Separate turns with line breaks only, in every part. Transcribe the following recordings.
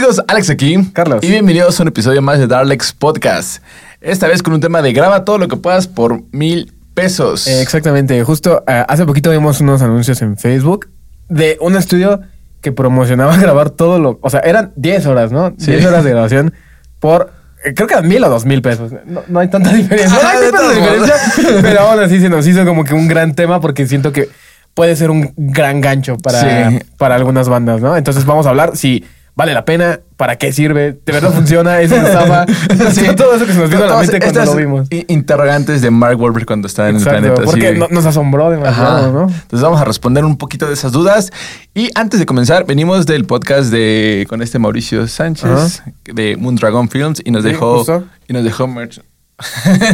amigos? Alex aquí.
Carlos.
Y bienvenidos a un episodio más de Darlex Podcast. Esta vez con un tema de graba todo lo que puedas por mil pesos.
Eh, exactamente. Justo eh, hace poquito vimos unos anuncios en Facebook de un estudio que promocionaba grabar todo lo... O sea, eran 10 horas, ¿no?
Sí.
10 horas de grabación por... eh, Creo que eran mil o dos mil pesos. No, no hay tanta diferencia. No hay
de
tanta
todos
diferencia. Pero aún así se nos hizo como que un gran tema porque siento que puede ser un gran gancho para,
Sí.
para algunas bandas, ¿no? Entonces vamos a hablar si vale la pena, para qué sirve, de verdad funciona, es una estafa.
Sí.
Todo eso que se nos vino a la mente cuando lo vimos.
Interrogantes de Mark Wahlberg cuando estaba en el
Exacto,
planeta.
porque
sí.
nos asombró demasiado,
Ajá.
¿no?
Entonces vamos a responder un poquito de esas dudas. Y antes de comenzar, venimos del podcast de con este Mauricio Sánchez de Moondragon Films y nos
Sí,
dejó
justo.
y nos dejó merch.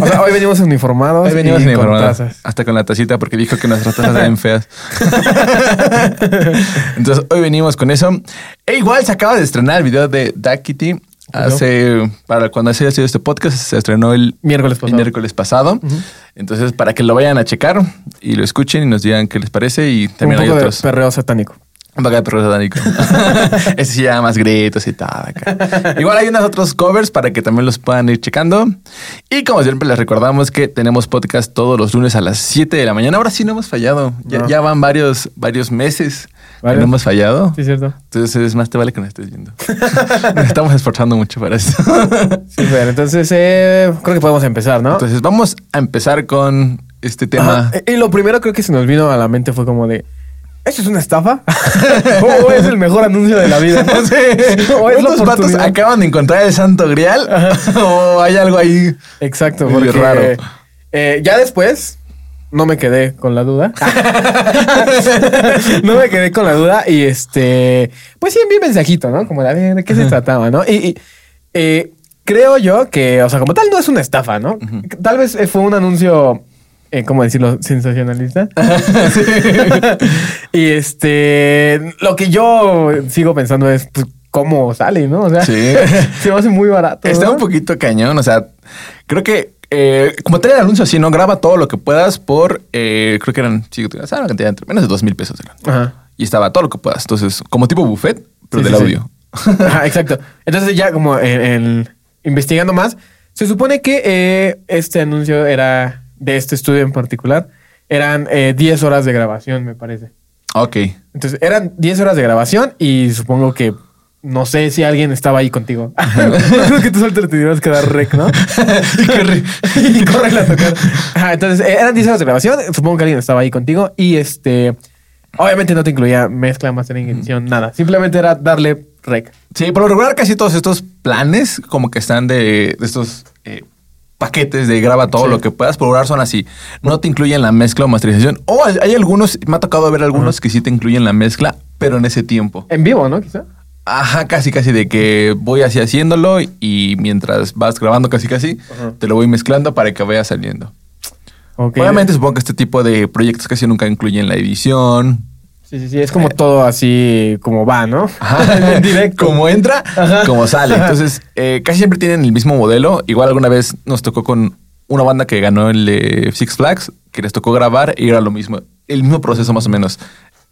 O sea, hoy venimos uniformados.
Hoy venimos
y con tazas.
hasta con la tacita porque dijo que nuestras tazas eran feas. Entonces hoy venimos con eso. E igual se acaba de estrenar el video de Duck Kitty. Hace, para cuando haya sido este podcast, se estrenó el
Miércoles
el
pasado.
Entonces, para que lo vayan a checar y lo escuchen y nos digan qué les parece. Y también
un
hay
poco
otros.
de perreo satánico.
Poco de perro satánico. Ese sí ya más gritos y tal. Igual hay unos otros covers para que también los puedan ir checando. Y como siempre les recordamos que tenemos podcast todos los lunes a las 7 de la mañana. Ahora sí no hemos fallado. Ya,
No.
ya van varios, varios meses que no hemos fallado.
Sí, cierto.
Entonces es más te vale que nos estés viendo. nos estamos esforzando mucho para esto.
Sí, pero entonces eh, creo que podemos empezar, ¿no?
Entonces vamos a empezar con este tema.
Ajá. Y lo primero creo que se nos vino a la mente fue como de. ¿Eso es una estafa? ¿O es el mejor anuncio de la vida? ¿no? ¿O es la
¿Estos vatos
oportunidad?
acaban de encontrar el santo grial? ¿O hay algo ahí?
Exacto, porque
raro.
eh, ya después no me quedé con la duda. no me quedé con la duda y este, pues sí envié mensajito, ¿no? Como de, ¿de qué se trataba, no? Y, y, eh, creo yo que, o sea, como tal no es una estafa, ¿no? Tal vez fue un anuncio, eh, ¿cómo decirlo? Sensacionalista. y este, lo que yo sigo pensando es, pues, ¿cómo sale, no? O sea,
Sí.
se me hace muy barato.
Está
¿no?
un poquito cañón, o sea, creo que eh, como tal el anuncio así, ¿no? Graba todo lo que puedas por, eh, creo que eran, sí, o sea, una cantidad entre menos de dos mil pesos eran.
Ajá.
Y estaba todo lo que puedas. Entonces, como tipo buffet, pero
Sí,
del
sí,
audio.
Ajá, exacto. Entonces ya como en, en- investigando más, se supone que eh, este anuncio era de este estudio en particular. Eran eh, 10 horas de grabación, me parece.
ok.
Entonces eran 10 horas de grabación y supongo que no sé si alguien estaba ahí contigo. Creo que tú solo te tendrías que dar rec, ¿no?
y corre.
y corre a tocar. Ajá, entonces eh, eran 10 horas de grabación. Supongo que alguien estaba ahí contigo y este... Obviamente no te incluía mezcla, mastering, edición, nada. Simplemente era darle rec.
Sí, por lo regular casi todos estos planes como que están de, de estos eh, paquetes de graba todo
Sí.
lo que puedas, regular son así. No te incluyen la mezcla o masterización. O hay, hay algunos, me ha tocado ver algunos que sí te incluyen la mezcla, pero en ese tiempo.
En vivo, ¿no? Quizá.
Ajá, casi casi de que voy así haciéndolo y mientras vas grabando casi casi, te lo voy mezclando para que vaya saliendo. Obviamente supongo que este tipo de proyectos casi nunca incluyen la edición.
Sí, sí, sí. Es como todo así como va, ¿no?
Ajá.
en directo.
Como entra,
Ajá.
como sale. Entonces, eh, casi siempre tienen el mismo modelo. Igual alguna vez nos tocó con una banda que ganó el Six Flags, que les tocó grabar y era lo mismo. El mismo proceso más o menos.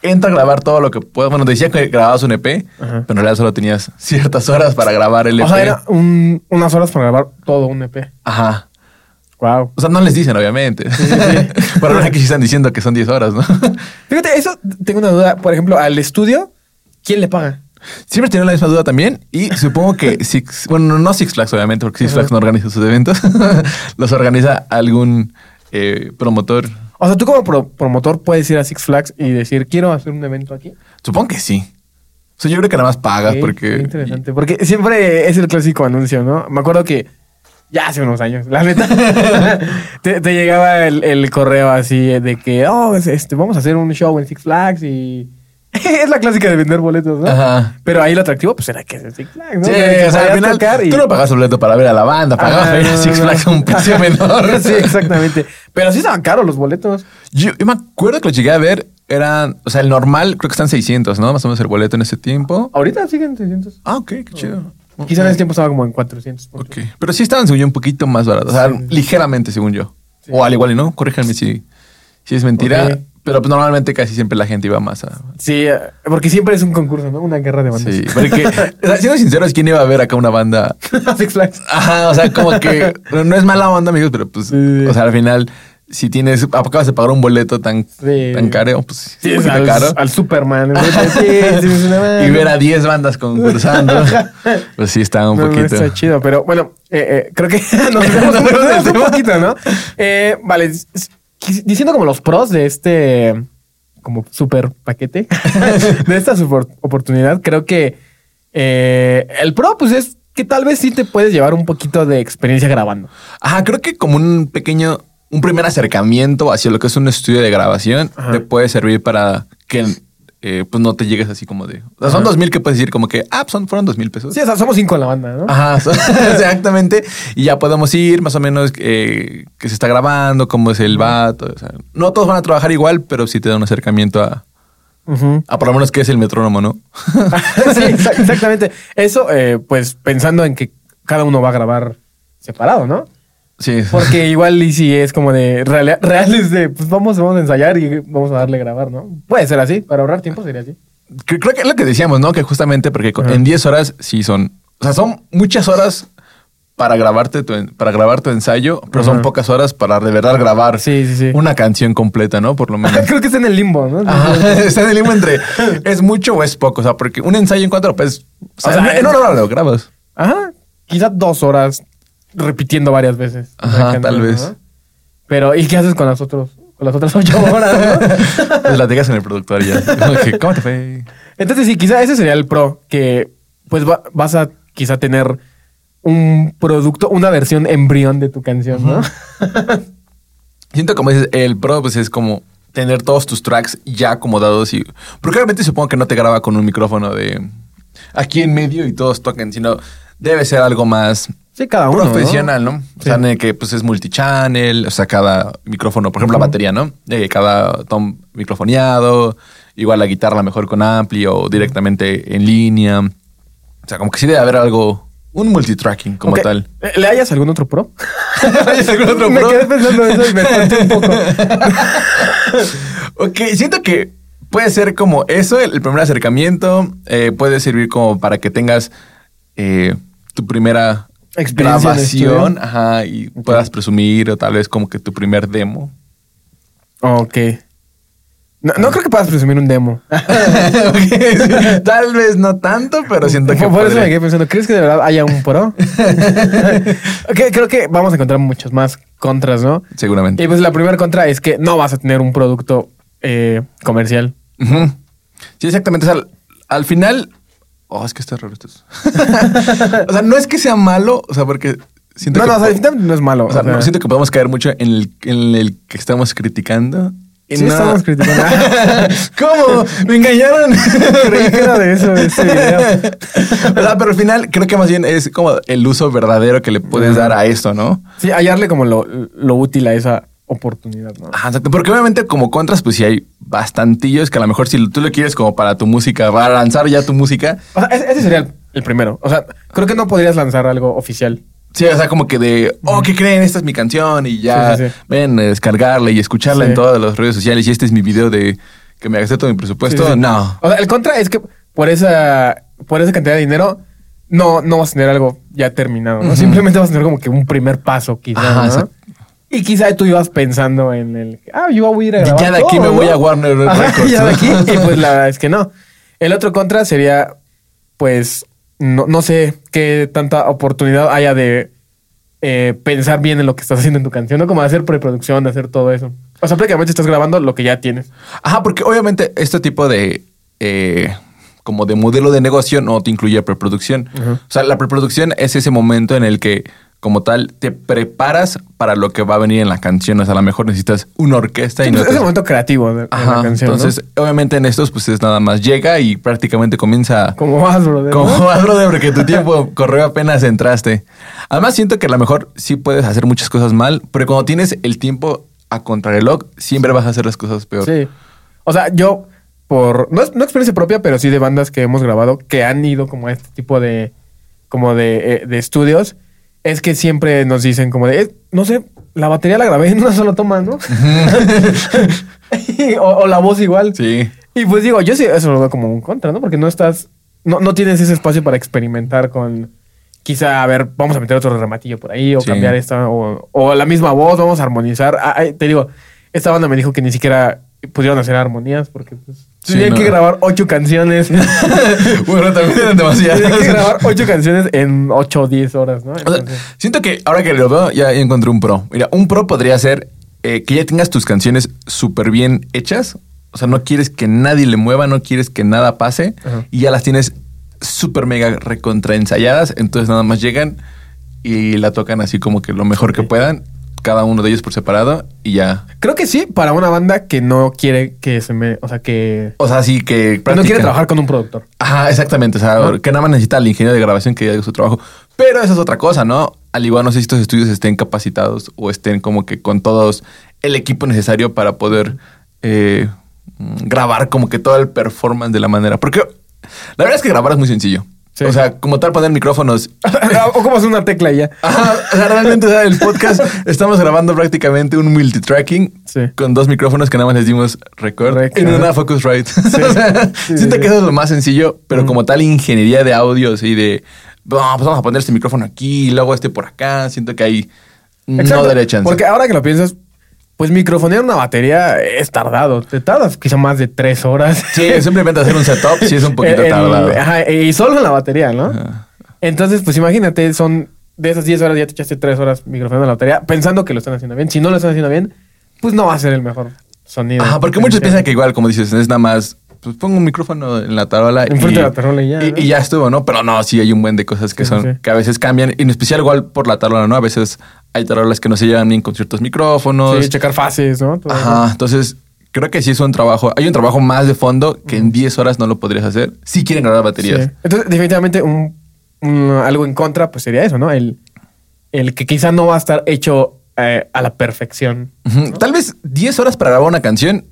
Entra a grabar todo lo que puedas. Bueno, decía que grababas un EP,
Ajá.
pero en realidad solo tenías ciertas horas para grabar el EP.
O sea, era un- unas horas para grabar todo un EP.
Ajá.
Wow.
O sea, no les dicen, obviamente. Pero ahora que sí están diciendo que son 10 horas, ¿no?
Fíjate, eso tengo una duda. Por ejemplo, al estudio, ¿quién le paga?
Siempre tienen la misma duda también y supongo que Six, bueno, no Six Flags obviamente, porque Six. Flags no organiza sus eventos, los organiza algún eh, promotor.
O sea, tú como pro- promotor puedes ir a Six Flags y decir, quiero hacer un evento aquí.
Supongo que sí. O sea, yo creo que nada más pagas porque...
interesante. Porque siempre es el clásico anuncio, ¿no? Me acuerdo que ya hace unos años, la neta, te, te llegaba el, el correo así de que, oh, es- este, vamos a hacer un show en Six Flags y... es la clásica de vender boletos, ¿no?
Ajá.
Pero ahí lo atractivo, pues era que es en Six Flags, ¿no?
Sí,
Que
o sea, al final
y-
tú no pagas boleto para ver a la banda, pagabas
Ajá,
para ir a Six Flags a un precio menor.
sí, exactamente. Pero sí estaban caros los boletos.
Yo, yo me acuerdo que lo llegué a ver, eran, o sea, el normal creo que están 600, ¿no? Más o menos el boleto en ese tiempo.
Ahorita siguen 600.
Ah, ok, qué chido.
Quizá en ese tiempo estaba como en 400. por
Ok. Pero sí estaban, según yo, un poquito más baratos. O sea,
Sí.
ligeramente, según yo.
Sí.
O al igual y no, corríjanme si, si es mentira. Pero pues, normalmente casi siempre la gente iba más a...
Sí, eh, porque siempre es un concurso, ¿no? Una guerra de bandas.
Sí, porque, siendo sinceros, ¿quién iba a ver acá una banda?
Six Flags.
Ajá, o sea, como que no es mala onda, amigos, pero pues,
Sí.
o sea, al final, si tienes, acabas de pagar un boleto tan,
Sí.
tan caro, pues
Sí, es al,
caro.
al Superman. Sí, sí, sí, no,
y ver a 10 bandas concursando, pues sí está un
no, no,
poquito.
está chido, pero bueno, eh, eh, creo que nos desviamos un- poquito, ¿no? Eh, vale, diciendo como los pros de este como super paquete, de esta super oportunidad, creo que el pro, pues es que tal vez sí te puedes llevar un poquito de experiencia grabando.
Ajá, creo que como un pequeño, un primer acercamiento hacia lo que es un estudio de grabación
Ajá.
te puede servir para que eh, pues no te llegues así como de. O sea, son dos mil que puedes decir como que, ah, pues son, fueron dos mil pesos.
Sí, o sea, somos cinco en la banda, ¿no?
Ajá, exactamente. Y ya podemos ir más o menos eh, que se está grabando, cómo es el vato. O sea, no todos van a trabajar igual, pero sí te da un acercamiento a, por lo menos qué es el metrónomo, ¿no?
sí, exa- exactamente. Eso, eh, pues pensando en que cada uno va a grabar separado, ¿no?
Sí.
Porque igual y si es como de real- reales de, pues vamos, vamos a ensayar y vamos a darle a grabar, ¿no? Puede ser así, para ahorrar tiempo sería así.
Cre- Creo que es lo que decíamos, ¿no? Que justamente porque
Ajá.
en 10 horas sí son. O sea, son muchas horas para grabarte tu, en- para grabar tu ensayo, pero son
Ajá.
pocas horas para de verdad grabar
Sí, sí, sí.
una canción completa, ¿no? Por lo menos.
Creo que está en el limbo, ¿no?
Ajá, está en el limbo entre es mucho o es poco. O sea, porque un ensayo en cuatro, pues. O sea,
O sea,
en una hora lo grabas.
Ajá. Quizás dos horas repitiendo varias veces.
Ajá,
canción,
tal vez.
¿no? Pero, ¿y qué haces con las otros, con las otras ocho horas, no?
Pues la digas en el productor ya. ¿Cómo te fue?
Entonces sí, quizá ese sería el pro, que pues va- vas a quizá tener un producto, una versión embrión de tu canción, ¿no?
Siento como dices, el pro pues es como tener todos tus tracks ya acomodados y... Porque obviamente supongo que no te graba con un micrófono de aquí en medio y todos toquen, sino debe ser algo más
Sí, cada uno. ¿no?
profesional, ¿no? O
Sí.
sea, en el que pues es multichannel, o sea, cada micrófono, por ejemplo, la batería, ¿no? Eh, cada tom microfoneado, igual la guitarra mejor con ampli o directamente en línea. O sea, como que sí debe haber algo, un multitracking como tal.
Eh, ¿Le hayas algún otro pro?
¿Hay algún otro
me
pro?
quedé pensando eso y me espanté un poco.
Ok, siento que puede ser como eso, el, el primer acercamiento, eh, puede servir como para que tengas eh, tu primera grabación,
estudio.
ajá, y puedas presumir o tal vez como que tu primer demo.
ok. No, no creo que puedas presumir un demo.
Sí, tal vez no tanto, pero siento que
Por, eso me quedé pensando, ¿crees que de verdad haya un pro? Ok, creo que vamos a encontrar muchos más contras, ¿no?
Seguramente.
Y pues la primera contra es que no vas a tener un producto eh, comercial.
Sí, exactamente. O sea, al, al final. Oh, es que está raro esto. o sea, no es que sea malo, o sea, porque siento
No,
que.
no, o sea, definitivamente no es malo.
o sea,
o sea,
no, siento que podemos caer mucho en el, en el que estamos criticando.
Sí
no-
estamos criticando.
¿Cómo? Me engañaron.
Creí que era de eso, ese video.
o sea, pero al final creo que más bien es como el uso verdadero que le puedes dar a esto, ¿no?
Sí, hallarle como lo, lo útil a esa oportunidad, ¿no?
Ajá, exacto. Porque obviamente como contras, pues sí hay bastantillos que a lo mejor si tú lo quieres como para tu música, para lanzar ya tu música,
O sea, ese, sería el, el primero. O sea, creo que no podrías lanzar algo oficial.
Sí, o sea, como que de, oh, ¿qué creen? Esta es mi canción y ya
Sí, sí, sí.
ven, a descargarla y escucharla en todas las redes sociales y este es mi video de que me gasté todo mi presupuesto. No.
O sea, el contra es que por esa, por esa cantidad de dinero no, no vas a tener algo ya terminado, ¿no? Simplemente vas a tener como que un primer paso, quizá,
Ajá,
¿no? Y quizá tú ibas pensando en el, ah, yo voy a ir a grabar
Ya de aquí
todo,
me voy a Warner
Ajá, ya de aquí. Y pues la verdad es que no. El otro contra sería, pues, no, no sé qué tanta oportunidad haya de eh, pensar bien en lo que estás haciendo en tu canción, ¿no? Como hacer preproducción, de hacer todo eso. O sea, prácticamente estás grabando lo que ya tienes.
Ajá, porque obviamente este tipo de eh, como de modelo de negocio no te incluye preproducción. O sea, la preproducción es ese momento en el que como tal te preparas para lo que va a venir en la canción. O sea, a lo mejor necesitas una orquesta y
Sí,
no
pues, es
te-
el momento creativo de, la canción. ¿no?
entonces, obviamente en estos, pues es nada más llega y prácticamente comienza
Como vas, brother.
como
¿no?
algo de porque tu tiempo corrió apenas entraste. Además, siento que a lo mejor sí puedes hacer muchas cosas mal, pero cuando tienes el tiempo a contrarreloj, siempre vas a hacer las cosas peor.
Sí. O sea, yo, por. No, experiencia propia, pero sí de bandas que hemos grabado que han ido como a este tipo de. como de, eh, de estudios. Es que siempre nos dicen como de. eh, no sé, la batería la grabé en una sola toma, ¿no? o, o la voz igual.
Sí.
Y pues digo, yo sí eso lo veo como un contra, ¿no? Porque no estás, no, no tienes ese espacio para experimentar con, quizá, a ver, vamos a meter otro rematillo por ahí, o
Sí.
cambiar esta, o, o la misma voz, vamos a armonizar. Ah, ay, te digo, esta banda me dijo que ni siquiera pudieron hacer armonías porque pues,
Sí, no.
que grabar ocho canciones.
bueno, también eran
tenían que
demasiadas.
grabar ocho canciones en ocho o diez horas, ¿no?
O sea,
Entonces,
siento que ahora que lo veo, ya encontré un pro. Mira, un pro podría ser eh, que ya tengas tus canciones súper bien hechas. O sea, no quieres que nadie le mueva, no quieres que nada pase.
Ajá.
Y ya las tienes súper mega recontraensayadas. Entonces nada más llegan y la tocan así como que lo mejor que puedan. Cada uno de ellos por separado y ya.
creo que sí, para una banda que no quiere que se me, o sea, que,
O sea, sí que
no quiere trabajar con un productor.
Ajá, exactamente. O sea,
¿No?
que nada más necesita el ingeniero de grabación que haga su trabajo. Pero eso es otra cosa, ¿no? Al igual no sé si estos estudios estén capacitados o estén como que con todos el equipo necesario para poder eh, mm, grabar como que todo el performance de la manera. Porque la verdad es que grabar es muy sencillo.
Sí.
O sea, como tal poner micrófonos.
o como hacer una tecla y ya.
Ajá, o sea, realmente o sea, el podcast estamos grabando prácticamente un multitracking
Sí.
con dos micrófonos que nada más les dimos record
Rec,
en una Focusrite. O sea,
Sí,
siento
sí,
que
sí.
eso es lo más sencillo, pero como tal ingeniería de audios y de "No, pues vamos a poner este micrófono aquí y luego este por acá, siento que hay no
Exacto,
daré chance.
Porque ahora que lo piensas, pues microfonear una batería es tardado. Te tardas quizá más de tres horas.
Sí, simplemente hacer un setup sí es un poquito
En-
tardado.
ajá, y solo en la batería, ¿no?
Ajá.
Entonces, pues imagínate, son de esas 10 horas ya te echaste 3 horas microfoneando la batería pensando que lo están haciendo bien. Si no lo están haciendo bien, pues no va a ser el mejor sonido.
Ajá, porque muchos piensan que igual, como dices, es nada más, pues pongo un micrófono en la tarola.
Enfrente
y,
de la tarola y ya,
Y,
¿no?
y ya estuvo, ¿no? Pero no, sí hay un buen de cosas que
Sí, sí,
son,
sí.
que a veces cambian, y en especial igual por la tarola, ¿no? A veces hay tarolas que no se llevan bien con ciertos micrófonos.
Sí, checar fases, ¿no? Todo
Ajá, entonces creo que sí es un trabajo, hay un trabajo más de fondo que en 10 horas no lo podrías hacer si quieren grabar baterías.
Sí. Entonces, definitivamente, un, un- algo en contra, pues sería eso, ¿no? El, el que quizá no va a estar hecho eh, a la perfección.
Tal vez 10 horas para grabar una canción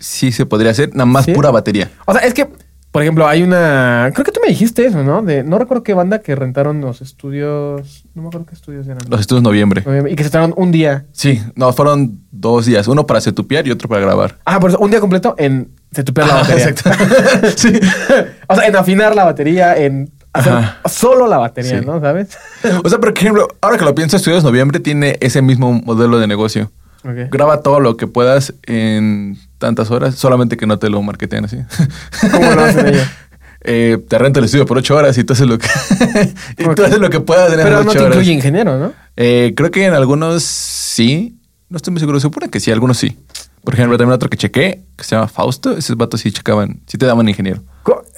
sí se podría hacer, nada más
¿Sí?
pura batería.
O sea, es que, por ejemplo, hay una. Creo que tú me dijiste eso, ¿no? De, no recuerdo qué banda que rentaron los estudios. No me acuerdo qué estudios eran.
Los estudios noviembre.
Y que se tardaron un día.
Sí, no, fueron dos días, uno para setupear y otro para grabar.
Ah, por eso, un día completo en setupear la
Ajá,
batería.
exacto. sí.
o sea, en afinar la batería, en hacer solo la batería,
Sí.
¿no? ¿Sabes?
O sea, por ejemplo, ahora que lo pienso, Estudios Noviembre tiene ese mismo modelo de negocio. Graba todo lo que puedas en tantas horas, solamente que no te lo marketean así.
¿Cómo lo hacen ellos?
Eh, te renta el estudio por ocho horas y tú haces lo que, y tú haces lo que puedas en
Pero no te
horas.
incluye ingeniero, ¿no?
Eh, creo que en algunos sí. No estoy muy seguro. Se supone que sí, algunos sí. Por ejemplo, también otro que chequé, que se llama Fausto. Esos vatos sí checaban, sí te daban ingeniero.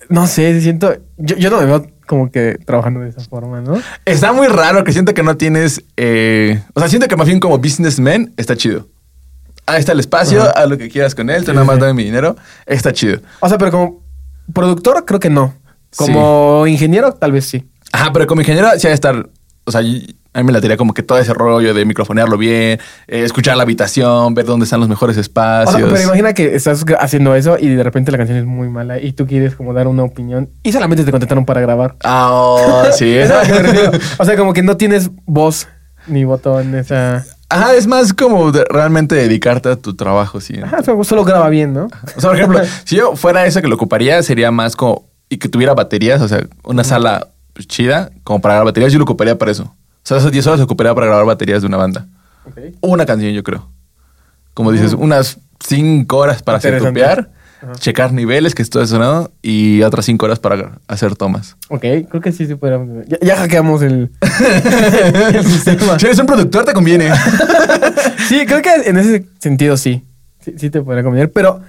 No sé, siento. Yo, yo no me veo como que trabajando de esa forma, ¿no?
Está muy raro que siento que no tienes. eh, o sea, siento que más bien como businessman está chido. Ahí está el espacio,
Ajá.
haz lo que quieras con él, tú
Sí,
nada más dame mi dinero. Está chido.
O sea, pero como productor, creo que no. Como ingeniero, tal vez sí.
Ajá, pero como ingeniero sí ha de estar. O sea, a mí me latería como que todo ese rollo de microfonearlo bien, eh, escuchar la habitación, ver dónde están los mejores
O
espacios.
sea, pero imagina que estás haciendo eso y de repente la canción es muy mala y tú quieres como dar una opinión y solamente te contrataron para grabar.
Ah, oh, sí.
Es a lo que me refiero. O sea, como que no tienes voz ni voto en esa.
Ajá, es más como de- realmente dedicarte a tu trabajo, sí.
Ajá, solo graba bien, ¿no?
O sea, por ejemplo, si yo fuera eso que lo ocuparía, sería más como. Y que tuviera baterías, o sea, una sala pues, chida, como para grabar baterías, yo lo ocuparía para eso. O sea, esas 10 horas lo ocuparía para grabar baterías de una banda. Una canción, yo creo. Como dices, unas 5 horas para setupear,
Ajá.
checar niveles, que esto es sonado, y otras 5 horas para hacer tomas.
Ok, creo que sí, sí podríamos. Ya, ya hackeamos el, el sistema.
Si eres un productor, te conviene.
Sí, creo que en ese sentido sí. Sí, sí te podría convenir, pero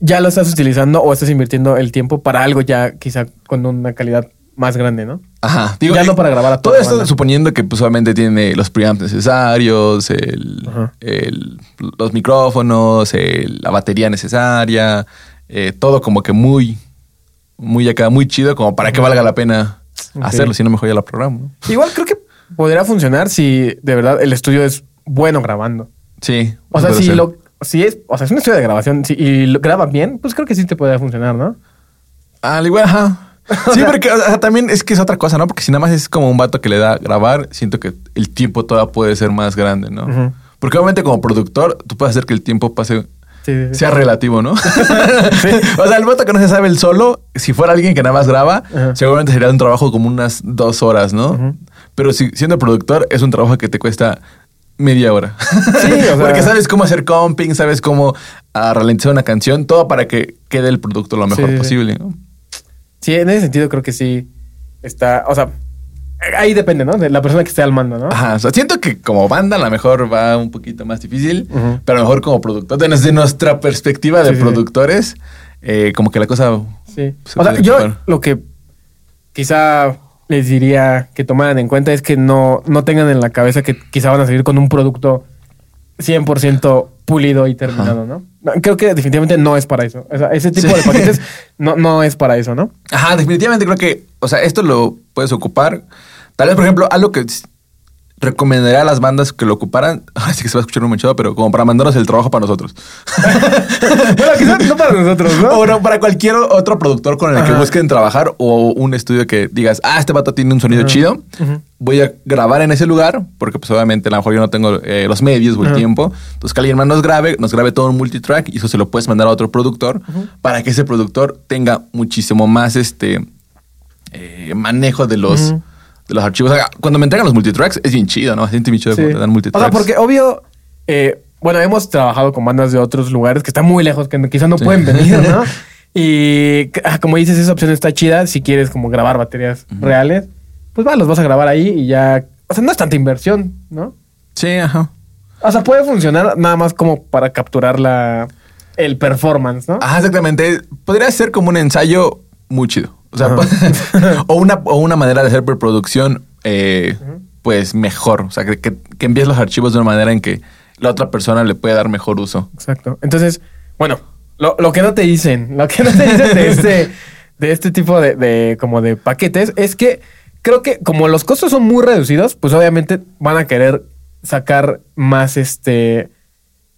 ya lo estás utilizando o estás invirtiendo el tiempo para algo ya quizá con una calidad más grande, ¿no?
Ajá.
Ya no para grabar a
todo
toda
esto
banda.
suponiendo que pues, obviamente tiene los preamps necesarios, el- los micrófonos, el- la batería necesaria, eh, todo como que muy, muy acá, muy chido, como para que valga la pena hacerlo, si no mejor ya la programo. ¿no?
Igual creo que podría funcionar si de verdad el estudio es bueno grabando.
Sí.
O sea,
puede
si
ser.
lo si es, o sea, es un estudio de grabación si, y lo graban bien, pues creo que sí te podría funcionar, ¿no?
Al igual, ajá. Sí, porque o sea, también es que es otra cosa, ¿no? Porque si nada más es como un vato que le da a grabar, siento que el tiempo todavía puede ser más grande, ¿no? Porque obviamente como productor, tú puedes hacer que el tiempo pase
Sí, sí, sí.
sea relativo, ¿no? o sea, el vato que no se sabe el solo, si fuera alguien que nada más graba,
Ajá.
seguramente sería un trabajo como unas dos horas, ¿no? Pero si siendo productor, es un trabajo que te cuesta media hora.
Sí, o sea-
Porque sabes cómo hacer comping, sabes cómo ah, ralentizar una canción, todo para que quede el producto lo mejor
Sí, sí.
posible, ¿no?
Sí, en ese sentido creo que sí está, o sea, ahí depende, ¿no? De la persona que esté al mando, ¿no?
Ajá, o sea, siento que como banda a lo mejor va un poquito más difícil, pero a lo mejor como productor, desde nuestra perspectiva de
Sí, sí, sí.
productores, eh, como que la cosa...
Sí.
Se
O sea, yo
ocupar.
lo que quizá les diría que tomaran en cuenta es que no, no tengan en la cabeza que quizá van a salir con un producto 100% pulido y terminado, ¿no? No, Creo que definitivamente no es para eso. O sea, ese tipo
Sí.
de paquetes no, no es para eso, ¿no?
Ajá, definitivamente creo que, o sea, esto lo puedes ocupar. Tal vez, por ejemplo, algo que recomendaría a las bandas que lo ocuparan, así que se va a escuchar un manchado, pero como para mandarnos el trabajo para nosotros.
bueno, quizá no para nosotros, ¿no?
O no, para cualquier otro productor con el que busquen trabajar o un estudio que digas, ah, este vato tiene un sonido
Ajá.
chido, voy a grabar en ese lugar, porque pues obviamente a lo mejor yo no tengo eh, los medios o el tiempo. Entonces que alguien más nos grabe, nos grabe todo un multitrack y eso se lo puedes mandar a otro productor para que ese productor tenga muchísimo más este eh, manejo de los, de los archivos. O sea, cuando me entregan los multitracks es bien chido, ¿no? Siente bien chido
Sí.
cuando te dan
O
multitracks.
sea, porque obvio, eh, bueno, hemos trabajado con bandas de otros lugares que están muy lejos, que quizás no
Sí.
pueden venir, ¿no? Y ah, como dices, esa opción está chida si quieres como grabar baterías reales. Pues va, los vas a grabar ahí y ya... O sea, no es tanta inversión, ¿no?
Sí, ajá.
O sea, puede funcionar nada más como para capturar la... El performance, ¿no?
Ajá, exactamente. Podría ser como un ensayo muy chido. O sea,
Ajá.
o, una, o una manera de hacer preproducción, eh, pues mejor. O sea, que, que, que envíes los archivos de una manera en que la otra persona le puede dar mejor uso.
Exacto. Entonces, bueno, lo, lo que no te dicen, lo que no te dicen de este, de este tipo de, de- como de paquetes es que creo que como los costos son muy reducidos, pues obviamente van a querer sacar más este,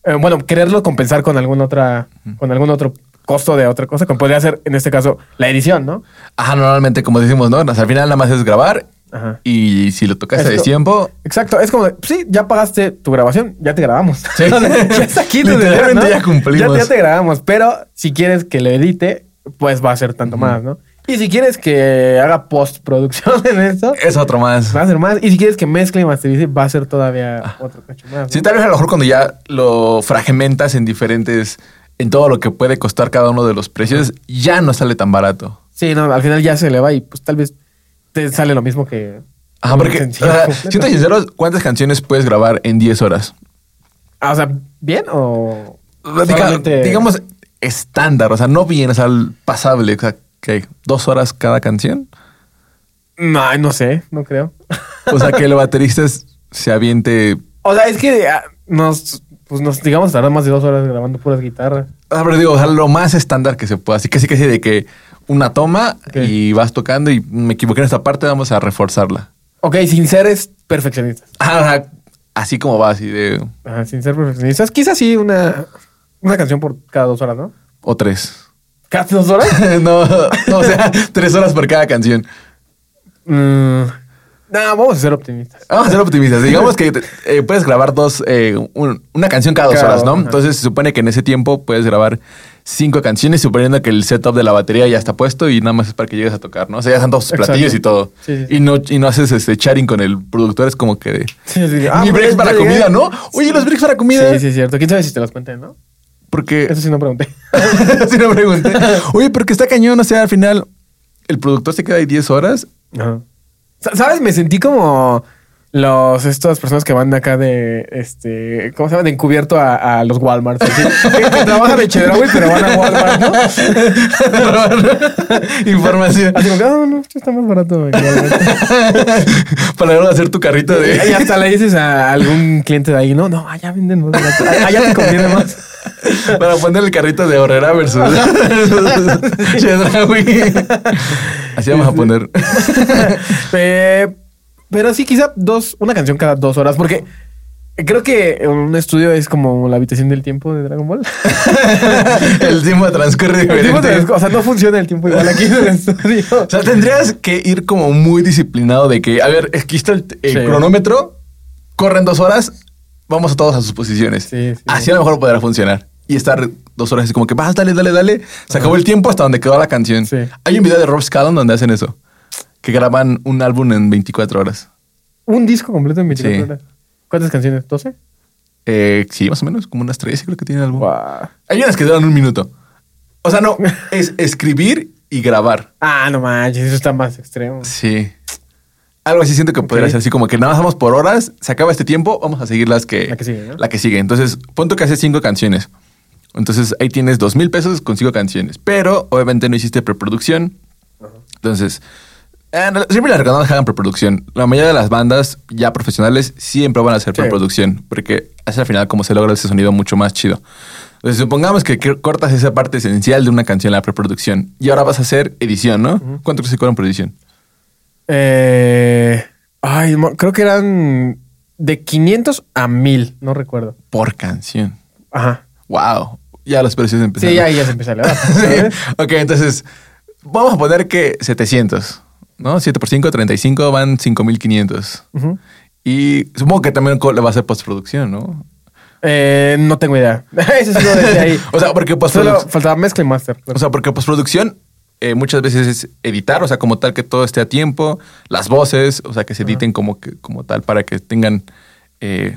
eh, bueno, quererlo compensar con alguna otra, con algún otro costo de otra cosa, como podría ser en este caso la edición, ¿no?
Ajá, normalmente, como decimos, ¿no? O sea, al final nada más es grabar
Ajá.
y si lo tocaste
Esto-
de tiempo.
Exacto, es como, de, sí, ya pagaste tu grabación, ya te grabamos.
Sí.
ya está aquí
Literalmente
¿no?
ya cumplimos.
Ya, ya te grabamos, pero si quieres que le edite, pues va a ser tanto más, ¿no? Y si quieres que haga postproducción en eso,
Es otro más.
va a ser más. Y si quieres que mezcle y masterice, va a ser todavía otro cacho más. ¿no?
Sí, tal vez a lo mejor cuando ya lo fragmentas en diferentes, en todo lo que puede costar cada uno de los precios, ya no sale tan barato.
Sí, no, al final ya se le va y pues tal vez te sale lo mismo que.
Ajá, porque, o
sencillo
sea,
completo.
siendo sincero, ¿cuántas canciones puedes grabar en 10 horas?
Ah, o sea, ¿bien o.? Solamente-
digamos estándar, o sea, no bien, o sea, pasable, o sea, que dos horas cada canción.
No, no sé, no creo.
O sea, que el baterista se aviente.
O sea, es que ah, nos, pues nos, digamos, tardamos más de dos horas grabando puras guitarras.
A ver, digo, o sea, lo más estándar que se pueda. Así que sí, que sí, de que una toma y vas tocando y me equivoqué en esta parte, vamos a reforzarla.
Ok, sin ser es
o sea, así como va, así de.
Ajá, sin ser perfeccionistas. Quizás sí una, una canción por cada dos horas, ¿no?
O tres.
¿Cada dos horas?
no, no, o sea, tres horas por cada canción.
Mm, no, vamos a ser optimistas.
Vamos a ser optimistas. Digamos que eh, puedes grabar dos, eh, un- una canción cada dos
Cada
horas, ¿no?
ajá.
Entonces se supone que en ese tiempo puedes grabar cinco canciones, suponiendo que el setup de la batería ya está puesto y nada más es para que llegues a tocar, ¿no? O sea, ya están todos
Exacto.
platillos y todo.
Sí, sí, sí.
Y, no, y no haces este chatting con el productor, es como que...
Sí, sí, ah, pues,
breaks para
llegué.
comida, ¿no? Oye, los breaks para comida.
Sí, sí, es cierto. ¿Quién sabe si te los cuenten, no?
Porque...
Eso sí no pregunté.
Así me pregunté. Oye, porque está cañón, o sea, al final el productor se queda ahí 10 horas.
Ajá. Sa- ¿Sabes? Me sentí como los estas personas que van de acá de este ¿cómo se llama? de encubierto a, a los Walmart así, que, que trabajan en Chedraui pero van a Walmart ¿no?
Información.
así como que ah no esto está más barato en Walmart".
para luego hacer tu carrito
y
de...
hasta le dices a algún cliente de ahí no no allá venden más barato allá te conviene más
Para poner el carrito de Horrera versus Chedraui. Así vamos a poner.
Eh, pero sí quizá dos una canción cada dos horas porque creo que un estudio es como la habitación del tiempo de Dragon Ball
El tiempo transcurre
tiempo o sea, no funciona el tiempo igual aquí en el estudio.
O sea, tendrías que ir como muy disciplinado de que, a ver, aquí está el, el
Sí.
cronómetro, corren dos horas, vamos a todos a sus posiciones.
Sí, sí.
Así a lo mejor podrá funcionar. Y estar dos horas así como que vas, dale, dale, dale. Se acabó el tiempo hasta donde quedó la canción. Hay un video de Rob Scallon donde hacen eso. Que graban un álbum en 24 horas.
Un disco completo en 24
Sí.
horas. ¿Cuántas canciones? ¿12?
Eh, sí, más o menos, como unas 13 creo que tiene el álbum. Hay unas que duran un minuto. O sea, no, es escribir y grabar.
Ah, no manches, eso está más extremo.
Sí. Algo así siento que podría ser así como que nada más vamos por horas, se acaba este tiempo, vamos a seguir las que...
La que sigue, ¿no?
La que sigue. Entonces, punto que hace cinco canciones. Entonces, ahí tienes dos mil pesos con cinco canciones. Pero, obviamente, no hiciste preproducción. Entonces, siempre les recomiendo que hagan preproducción. La mayoría de las bandas ya profesionales siempre van a hacer
Sí.
preproducción. Porque es al final como se logra ese sonido mucho más chido. Entonces, supongamos que cortas esa parte esencial de una canción, la preproducción. Y ahora vas a hacer edición, ¿no? ¿Cuánto se cobran por edición?
Eh, ay, creo que eran de 500 a 1000, no recuerdo.
Por canción.
Ajá.
Wow. Ya los precios empezaron.
Sí, ya, ya se empieza a elevar.
Sí. Ok, entonces, vamos a poner que 700, ¿no? 7 por 5, 35, van 5500.
Ujú.
Y supongo que también le va a hacer postproducción, ¿no?
Eh, no tengo idea. Eso sí lo decía ahí.
O sea, porque
Solo
postproducción,
faltaba mezcla y master.
o sea, porque postproducción eh, muchas veces es editar, o sea, como tal que todo esté a tiempo, las voces, o sea, que se editen como, que, como tal para que tengan eh,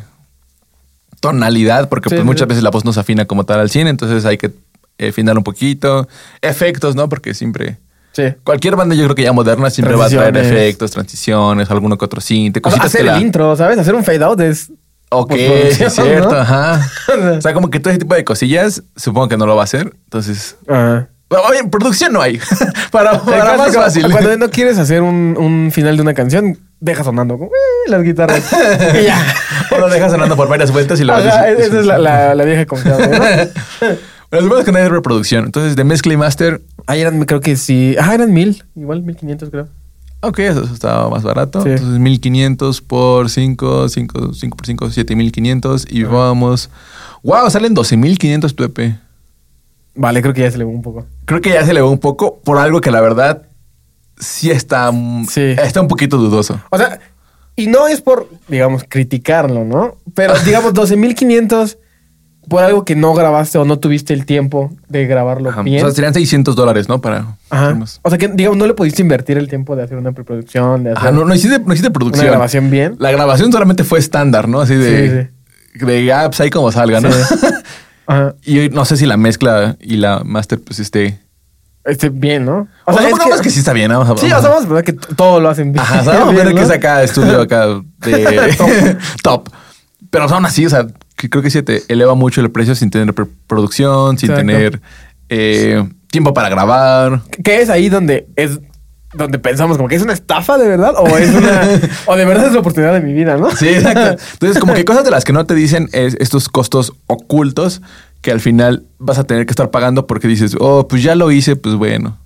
tonalidad, porque
Sí,
pues muchas
sí.
veces la voz no se afina como tal al cine, entonces hay que eh, afinar un poquito. Efectos, ¿no? Porque siempre...
sí.
Cualquier banda, yo creo que ya moderna, siempre va a traer efectos, transiciones, alguno que otro cinte,
O sea,
cositas
hacer
que la...
el intro, ¿sabes? Hacer un fade out es.
Ok, es cierto,
¿no?
ajá. O sea, como que todo ese tipo de cosillas, supongo que no lo va a hacer. Entonces,
Ajá.
oye, producción no hay. para para más fácil.
Cuando no quieres hacer un, un final de una canción, deja sonando como, "Eh", las guitarras. y ya.
o lo dejas sonando por varias vueltas y lo
Ajá, esa es la, la, la vieja confiable, ¿no?
Bueno, supongo que no hay reproducción. Entonces, de mezcla y master,
Ahí eran, creo que sí. Ah, eran mil. Igual mil quinientos, creo.
ok, eso estaba más barato.
Sí.
Entonces, 1500 por 5, 5, 5 por 5, 7500. Y vamos. Wow, salen 12500 tu EP.
Vale, creo que ya se le un poco.
Creo que ya se elevó un poco por algo que la verdad sí está, mm,
Sí.
está un poquito dudoso.
O sea, y no es por, digamos, criticarlo, ¿no? Pero, digamos, 12.500 por algo que no grabaste o no tuviste el tiempo de grabarlo
Ajá.
bien.
O sea, serían 600 dólares, ¿no? Para.
Ajá. O sea, que, digamos, no le pudiste invertir el tiempo de hacer una preproducción, de hacer
Ajá, no, no hiciste, no hiciste producción.
una grabación bien.
La grabación solamente fue estándar, ¿no? Así de. De apps ahí como salga, ¿no?
Sí. Ajá.
y no sé si la mezcla y la master, pues esté.
Este, bien, ¿no?
O, sea, supongamos que, sí está bien. Vamos a-
Sí, o sea, vamos a ver que todo lo hacen bien.
Ajá, o sea, vamos a ver que es acá estudio acá de top. Pero aún así, o sea, que creo que sí te eleva mucho el precio sin tener producción, sin
Exacto.
tener eh, tiempo para grabar.
Que es ahí donde es donde pensamos como que es una estafa de verdad o es una o de verdad es la oportunidad de mi vida, ¿no?
Sí, exacto. Entonces, como que cosas de las que no te dicen es estos costos ocultos que al final vas a tener que estar pagando porque dices, oh, pues ya lo hice, pues bueno.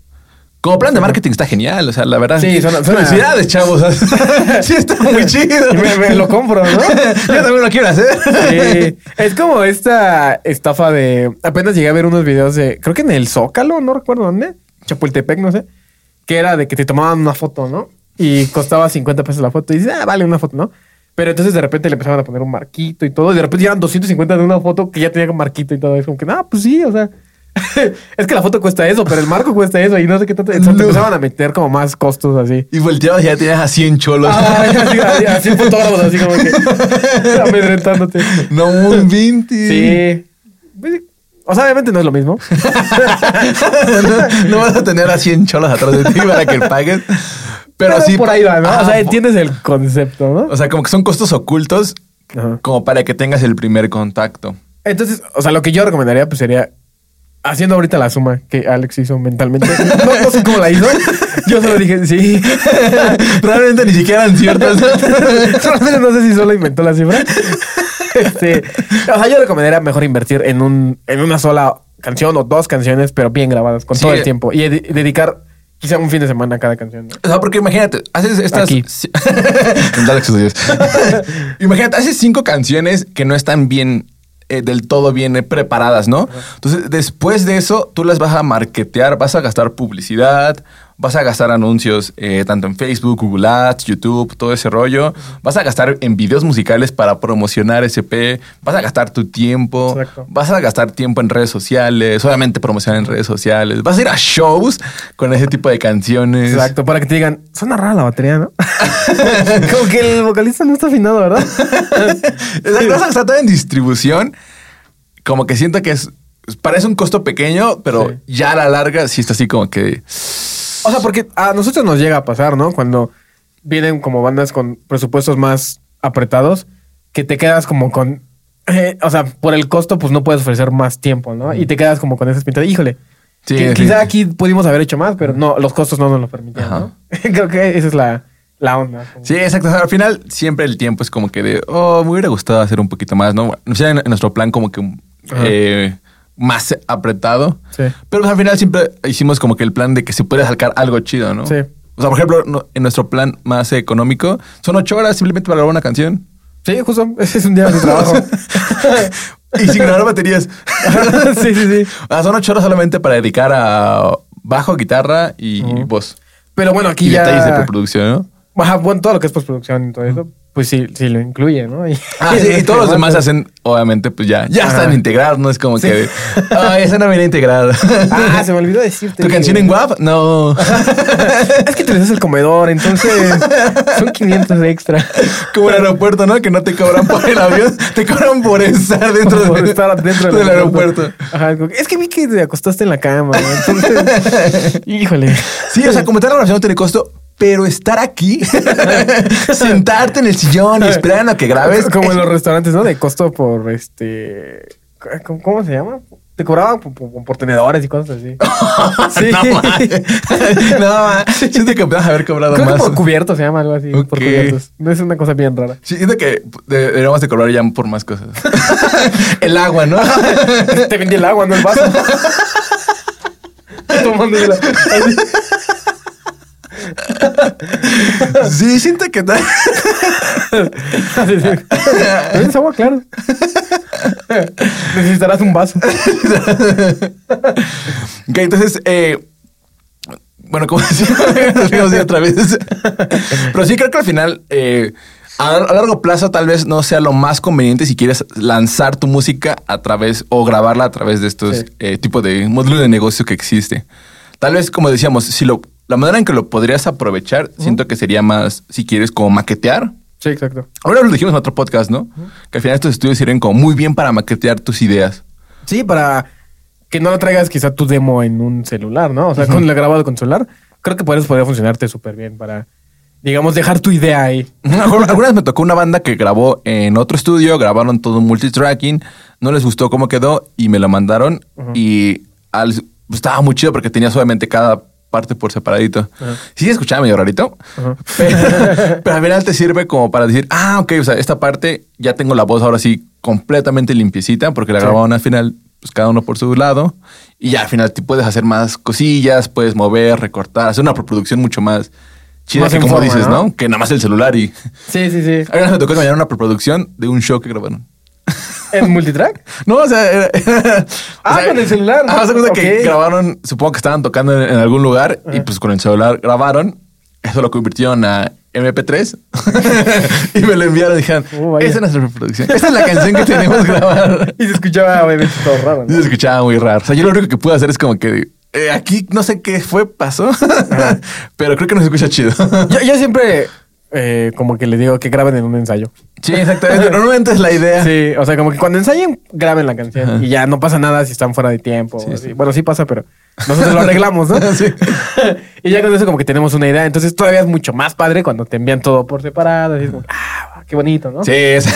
Como plan de marketing está genial, o sea, la verdad.
Sí, suena- suena-
Felicidades, chavos. sí, está muy chido.
Me lo compro, ¿no?
Yo también lo quiero hacer.
Sí. Es como esta estafa de. Apenas llegué a ver unos videos de. Creo que en el Zócalo, no recuerdo dónde. Chapultepec, no sé. Que era de que te tomaban una foto, ¿no? Y costaba 50 pesos la foto. Y dices, ah, vale, una foto, ¿no? Pero entonces de repente le empezaban a poner un marquito y todo. Y de repente ya eran 250 de una foto que ya tenía un marquito y todo. Es como que, ah, pues sí, o sea. es que la foto cuesta eso, pero el marco cuesta eso y no sé qué tanto. Entonces te
No.
empezaban a meter como más costos así.
Y volteabas y ya tenías a 100 cholos.
Ah, así, así, así fotógrafos, así como que amedrentándote.
no, un 20.
Sí. Pues. O sea, obviamente no es lo mismo.
no, no vas a tener a 100 cholos atrás de ti para que pagues. Pero,
Pero
sí.
por ahí va, ¿no? O sea, entiendes el concepto, ¿no?
O sea, como que son costos ocultos
Ajá.
como para que tengas el primer contacto.
Entonces, o sea, lo que yo recomendaría pues sería haciendo ahorita la suma que Alex hizo mentalmente. No, no sé cómo la hizo. Yo solo dije, sí.
Realmente ni siquiera eran ciertas.
Realmente no sé si solo inventó la cifra. Este, o sea, yo recomendaría mejor invertir en un en una sola canción o dos canciones, pero bien grabadas, con
Sí.
todo el tiempo. Y edi- dedicar quizá un fin de semana a cada canción. ¿no?
O sea, porque imagínate, haces estas.
Aquí.
Imagínate, haces cinco canciones que no están bien. Eh, del todo bien preparadas, ¿no? Entonces, después de eso, tú las vas a marketear, vas a gastar publicidad, vas a gastar anuncios eh, tanto en Facebook, Google Ads, YouTube, todo ese rollo. Vas a gastar en videos musicales para promocionar SP. Vas a gastar tu tiempo.
Exacto.
Vas a gastar tiempo en redes sociales, obviamente promocionar en redes sociales. Vas a ir a shows con ese tipo de canciones.
Exacto, para que te digan, suena rara la batería, ¿no? Como que el vocalista no está afinado, ¿verdad?
Exacto, Vas a gastar todo en distribución. Como que siento que es. Parece un costo pequeño, pero
Sí.
ya a la larga sí está así como que.
O sea, porque a nosotros nos llega a pasar, ¿no? Cuando vienen como bandas con presupuestos más apretados, que te quedas como con... eh, o sea, por el costo, pues no puedes ofrecer más tiempo, ¿no? Y te quedas como con esa espinta de, híjole,
Sí,
que-
sí.
quizá aquí pudimos haber hecho más, pero no, los costos no nos lo permitían. ¿no? Creo que esa es la, la onda.
Sí, exacto. O sea, al final siempre el tiempo es como que de, oh, me hubiera gustado hacer un poquito más, ¿no? No sé, en, en nuestro plan como que eh, más apretado.
Sí.
Pero pues, al final siempre hicimos como que el plan de que se puede sacar algo chido, ¿no?
Sí.
O sea, por ejemplo, no- en nuestro plan más económico, son ocho horas simplemente para grabar una canción.
Sí, justo. Ese es un día de trabajo.
y sin grabar baterías.
sí, sí, sí.
O sea, son ocho horas solamente para dedicar a bajo, guitarra y voz.
Pero bueno, aquí
Y
ya...
detalles de preproducción, ¿no?
Ajá, bueno, todo lo que es postproducción y todo eso, pues sí, sí lo incluye, ¿no? Y,
Ah, sí, y todos los demás hacen, obviamente, pues ya, ya están integrados, no es como
Sí.
que, ay, esa no viene integrada.
Ah, se me olvidó decirte.
¿Tu
que-
canción en WAP? No.
Es que te les el comedor, entonces son 500 extra.
Como el aeropuerto, ¿no? Que no te cobran por el avión, te cobran por estar dentro
Por
de-
estar dentro
del aeropuerto.
Ajá, es que vi que te acostaste en la cama, ¿no? entonces, híjole.
Sí, o sea, como tal, la grabación no tiene costo, pero estar aquí, sentarte en el sillón y esperar a que grabes.
Como en los restaurantes, ¿no? De costo por este. ¿Cómo, cómo se llama? Te cobraban por, por- por tenedores y cosas así. Sí.
No, no, siento que puedas haber cobrado
Creo que
más.
por cubiertos se llama algo así. Por
Ok.
cubiertos. No es una cosa bien rara.
Sí, siento que de- deberíamos de cobrar ya por más cosas. el agua, ¿no?
Te vendí el agua, no el vaso. Tomándosela. Así.
Sí, siento que tal.
¿Tienes agua? Claro. Necesitarás un vaso.
ok, entonces, eh, bueno, como decía, otra vez. Pero sí creo que al final, eh, a, a largo plazo, tal vez no sea lo más conveniente si quieres lanzar tu música a través o grabarla a través de estos
Sí.
eh, tipos de módulos de negocio que existe. Tal vez, como decíamos, si lo, la manera en que lo podrías aprovechar, siento que sería más, si quieres, como maquetear.
Sí, exacto.
Ahora lo dijimos en otro podcast, ¿no? Que al final estos estudios sirven como muy bien para maquetear tus ideas.
Sí, para que no lo traigas quizá tu demo en un celular, ¿no? O sea, con el grabado con celular, creo que por eso podría funcionarte súper bien para, digamos, dejar tu idea ahí.
Alguna vez me tocó una banda que grabó en otro estudio, grabaron todo un multitracking, no les gustó cómo quedó y me lo mandaron y al- pues, estaba muy chido porque tenías obviamente cada parte por separadito. Sí escuchaba medio rarito, pero, pero al final te sirve como para decir, ah, ok, o sea, esta parte ya tengo la voz ahora sí completamente limpiecita porque la
Sí.
grabaron al final, pues cada uno por su lado y ya al final te puedes hacer más cosillas, puedes mover, recortar, hacer una preproducción mucho más chida
Más
que como
forma,
dices,
¿no?
¿no? Que nada más el celular y...
Sí, sí, sí.
A me tocó dieran una preproducción de un show que grabaron.
¿En multitrack?
No, o sea, era- era-
Ah,
o sea,
con el celular, ¿no?
Ah, de cuenta que grabaron, supongo que estaban tocando en, en algún lugar y pues con el celular grabaron. Eso lo convirtieron a MP3 y me lo enviaron y dijeron,
Oh,
esa es nuestra reproducción. Esta es la canción que tenemos que grabar.
Y se escuchaba obviamente todo raro,
Y se escuchaba muy raro. O sea, yo lo único que pude hacer es como que eh, aquí no sé qué fue, pasó, pero creo que no se escucha chido.
Yo, yo siempre eh, como que les digo que graben en un ensayo.
Sí, exactamente. Normalmente es la idea.
Sí, o sea, como que cuando ensayen, graben la canción.
Ajá.
Y ya no pasa nada si están fuera de tiempo.
Sí,
o así.
sí.
Bueno, sí pasa, pero nosotros lo arreglamos, ¿no?
Sí.
y ya con eso como que tenemos una idea. Entonces todavía es mucho más padre cuando te envían todo por separado. Así es como, ah, qué bonito, ¿no?
Sí, es-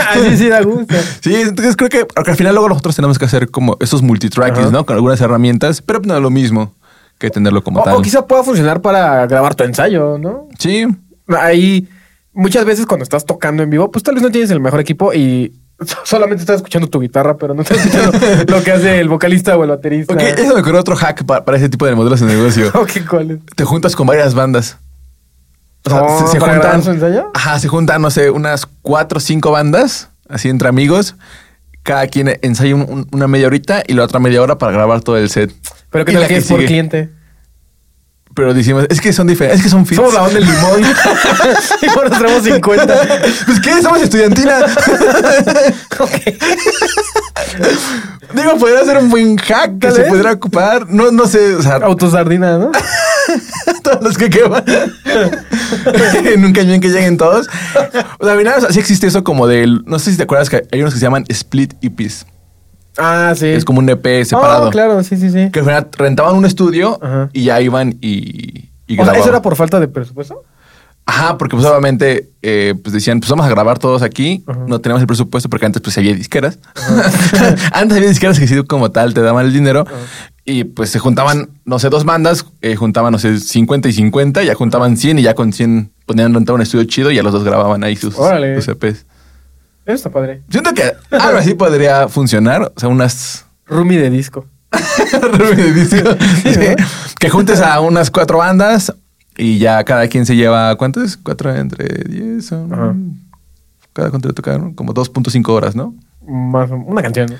Ah, sí, sí, da gusto.
Sí, entonces creo que porque al final luego nosotros tenemos que hacer como esos multitrackings. ¿no? Con algunas herramientas, pero no es lo mismo que tenerlo como
O,
tal.
o quizá pueda funcionar para grabar tu ensayo, ¿no?
Sí,
Ahí, muchas veces cuando estás tocando en vivo, pues tal vez no tienes el mejor equipo y solamente estás escuchando tu guitarra, pero no estás escuchando lo que hace el vocalista o el baterista.
ok, eso me ocurrió otro hack pa- para, ese tipo de modelos de negocio.
Ok, ¿cuál es?
Te juntas con varias bandas. O sea,
Oh,
se, se
¿para
juntan.
su ensayo?
Ajá, se juntan, no sé, unas cuatro o cinco bandas, así entre amigos. Cada quien ensaya un- un- una media horita y la otra media hora para grabar todo el set.
Pero que es por cliente.
Pero decimos, es que son diferentes, es que son fits.
Somos la onda del limón. y por nos tenemos 50.
Pues qué, somos estudiantina. Digo, podría ser un buen hack que se pudiera ocupar. No, no sé, o sea,
Autosardina, ¿no?
todos los que queman en un cañón que lleguen todos. O sea, mira, o sea, sí existe eso como del. No sé si te acuerdas que hay unos que se llaman split EPs.
Ah, sí.
Es como un EP separado.
Oh, claro, sí, sí, sí.
Que al final rentaban un estudio
Ajá.
y ya iban y, y
O sea,
grababan.
¿eso era por falta de presupuesto?
Ajá, porque pues obviamente eh, pues decían, pues vamos a grabar todos aquí.
Ajá.
No tenemos el presupuesto porque antes pues había disqueras. antes había disqueras que sí como tal te daban el dinero. Y pues se juntaban, no sé, dos bandas, eh, juntaban, no sé, 50 y 50, ya juntaban 100 y ya con 100 ponían rentar un estudio chido y ya los dos grababan ahí sus,
Órale.
sus EPs.
Eso está padre.
Siento que algo así podría funcionar. O sea, unas...
Roomie de disco.
de disco.
Sí,
Sí.
¿no?
Que juntes a unas cuatro bandas y ya cada quien se lleva, ¿cuántos? Cuatro entre diez. son-. Cada cuánto le toca, ¿no? Como 2.5 horas, ¿no?
Más o- una canción. ¿no?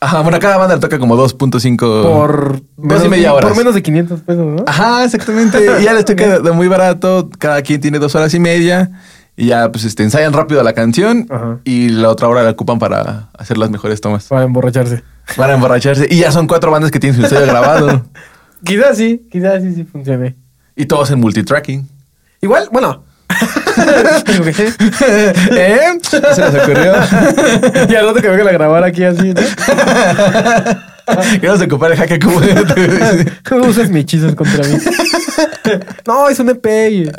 Ajá, bueno, cada banda le toca como 2.5
Por
dos y media horas.
Por menos de 500 pesos, ¿no?
Ajá, exactamente. Y ya les toca de muy barato. Cada quien tiene dos horas y media. Y ya, pues, este, ensayan rápido la canción.
Ajá.
Y la otra hora la ocupan para hacer las mejores tomas.
Para emborracharse.
Para emborracharse. Y ya son cuatro bandas que tienen su ensayo grabado.
Quizás sí, quizás sí, sí funcione.
Y todos en multitracking.
Igual, bueno.
¿Eh? Se les ocurrió.
y al rato que vengan a grabar aquí así, ¿no?
A ocupar el hack como
¿Cómo usas mis hechizos contra mí? no, es un EP. y-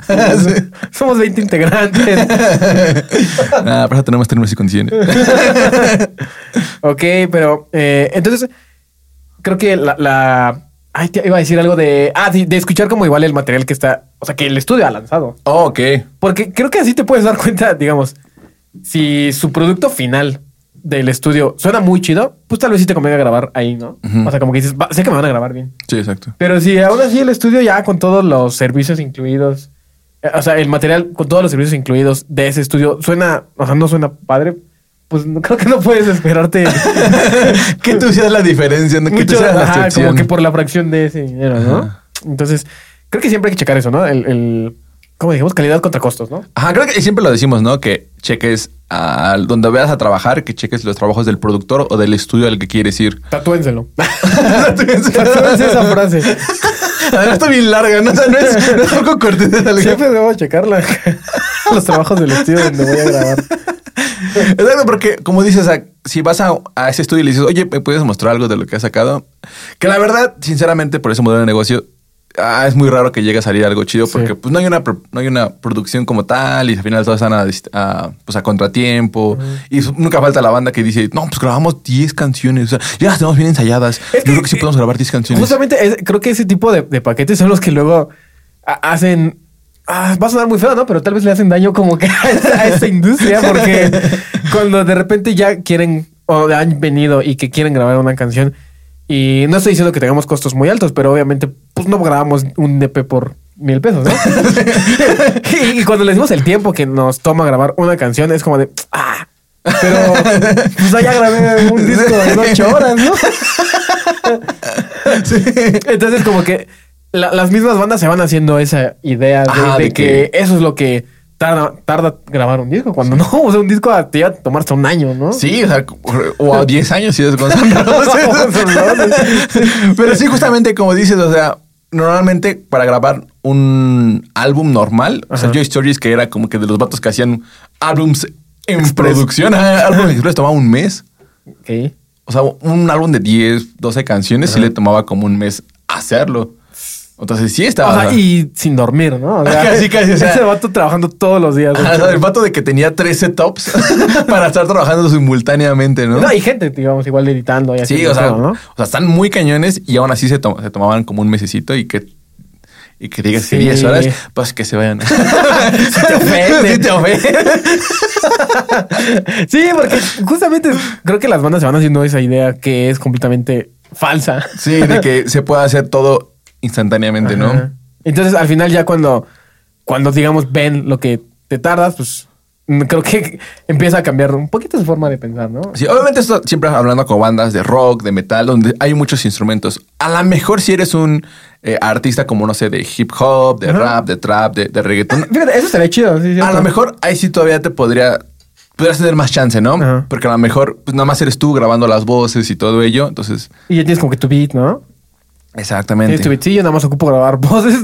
Somos 20 integrantes.
Nada, eso tenemos términos y condiciones.
ok, pero eh, entonces creo que la, la- Ay, te iba a decir algo de. Ah, sí, de escuchar como igual el material que está. O sea, que el estudio ha lanzado.
Oh, ok.
Porque creo que así te puedes dar cuenta, digamos, si su producto final del estudio suena muy chido, pues tal vez sí te convenga grabar ahí, ¿no? O sea, como que dices, "Va, sé que me van a grabar bien.
Sí, exacto.
Pero si aún así el estudio ya con todos los servicios incluidos, eh, o sea, el material con todos los servicios incluidos de ese estudio suena, o sea, no suena padre, pues no, creo que no puedes esperarte
que tú seas la diferencia, ¿no? que tú seas la
ajá, como que por la fracción de ese dinero, ¿no?
Ajá.
Entonces, creo que siempre hay que checar eso, ¿no? El, el ¿cómo dijimos? Calidad contra costos, ¿no?
Ajá, creo que siempre lo decimos, ¿no? Que cheques al donde vayas a trabajar, que cheques los trabajos del productor o del estudio al que quieres ir.
Tatúenselo. Tatúense esa frase.
Además está bien larga, ¿no? O sea, no es, no es poco cortita.
Siempre debo checarla. Los trabajos del estudio donde voy a grabar.
Exacto, porque como dices, a- si vas a, a ese estudio y le dices, oye, ¿me puedes mostrar algo de lo que has sacado? Que la verdad, sinceramente, por ese modelo de negocio, ah, es muy raro que llegue a salir algo chido
Sí.
porque pues no hay una no hay una producción como tal y al final todos están a, pues, a contratiempo y nunca falta la banda que dice, no, pues grabamos 10 canciones, o sea, ya las tenemos bien ensayadas.
Es
Yo creo que sí podemos grabar 10 canciones.
Justamente es- creo que ese tipo de, de paquetes son los que luego ha- hacen. ah, va a sonar muy feo, ¿no? Pero tal vez le hacen daño como que a esta, a esta industria, porque cuando de repente ya quieren o han venido y que quieren grabar una canción, y no estoy diciendo que tengamos costos muy altos, pero obviamente, pues no grabamos un EP por mil pesos, ¿no? y, y cuando le decimos el tiempo que nos toma grabar una canción, es como de, ah, pero pues ya grabé un disco de ocho horas, ¿no? Entonces, como que la- las mismas bandas se van haciendo esa idea de,
Ajá,
de
de
que,
que-
eso es lo que tarda, tarda grabar un disco. Cuando no, o sea, un disco te iba a tomarse un año, ¿no?
Sí, o sea, o a 10 años si es con. Pero sí, justamente como dices, o sea, normalmente para grabar un álbum normal, o sea,
Ajá.
Joy Stories, que era como que de los vatos que hacían álbums en
Express.
producción, ajá, álbum express tomaba un mes. O sea, un álbum de 10, 12 canciones sí le tomaba como un mes hacerlo. Entonces sí estaba.
O sea, y sin dormir, ¿no? O sea,
Casi, casi, o sea-
ese vato trabajando todos los días.
Ajá, o sea, el vato de que tenía tres setups para estar trabajando simultáneamente, ¿no?
No, hay gente, digamos, igual editando y así.
Sí, o sea, o sea, están muy cañones y aún así se, to- se tomaban como un mesecito y que, y que digas que
Sí.
10 horas, pues que se vayan.
Sí te
te
porque justamente creo que las bandas se van haciendo esa idea que es completamente falsa.
Sí, de que se pueda hacer todo instantáneamente,
Ajá.
¿no?
Entonces, al final, ya cuando, cuando digamos ven lo que te tardas, pues mm, creo que empieza a cambiar un poquito su forma de pensar, ¿no?
Sí, obviamente esto siempre hablando con bandas de rock, de metal, donde hay muchos instrumentos. A lo mejor si eres un eh, artista como, no sé, de hip hop, de
Ajá.
rap, de trap, de, de reggaetón,
Fíjate, eso sería chido, sí,
a lo mejor ahí sí todavía te podría... Podrías tener más chance, ¿no?
Ajá.
Porque a lo mejor pues, nada más eres tú grabando las voces y todo ello. Entonces,
Y ya tienes como que tu beat, ¿no?
Exactamente.
Tienes tu yo nada más ocupo grabar voces.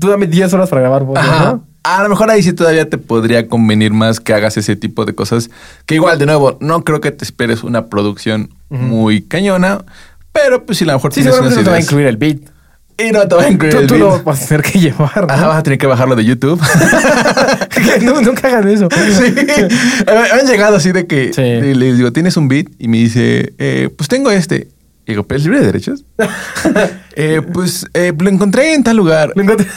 Tú dame 10 horas para grabar voces,
Ajá.
¿no?
A lo mejor ahí sí todavía te podría convenir más que hagas ese tipo de cosas. Que igual, de nuevo, no creo que te esperes una producción muy cañona. Pero pues si a lo mejor
Sí,
tienes unas
no te va a incluir el beat.
Y no te va a incluir
Tú,
el
tú
beat.
lo vas a tener que llevar, ¿no?
Ajá, vas a tener que bajarlo de YouTube.
no, nunca hagan eso.
sí. Me han llegado así de que
Sí.
les digo, ¿tienes un beat? Y me dice, eh, pues tengo este. Y digo, ¿pero es libre de derechos? Eh, pues eh, lo encontré en tal lugar.
Lo encontré.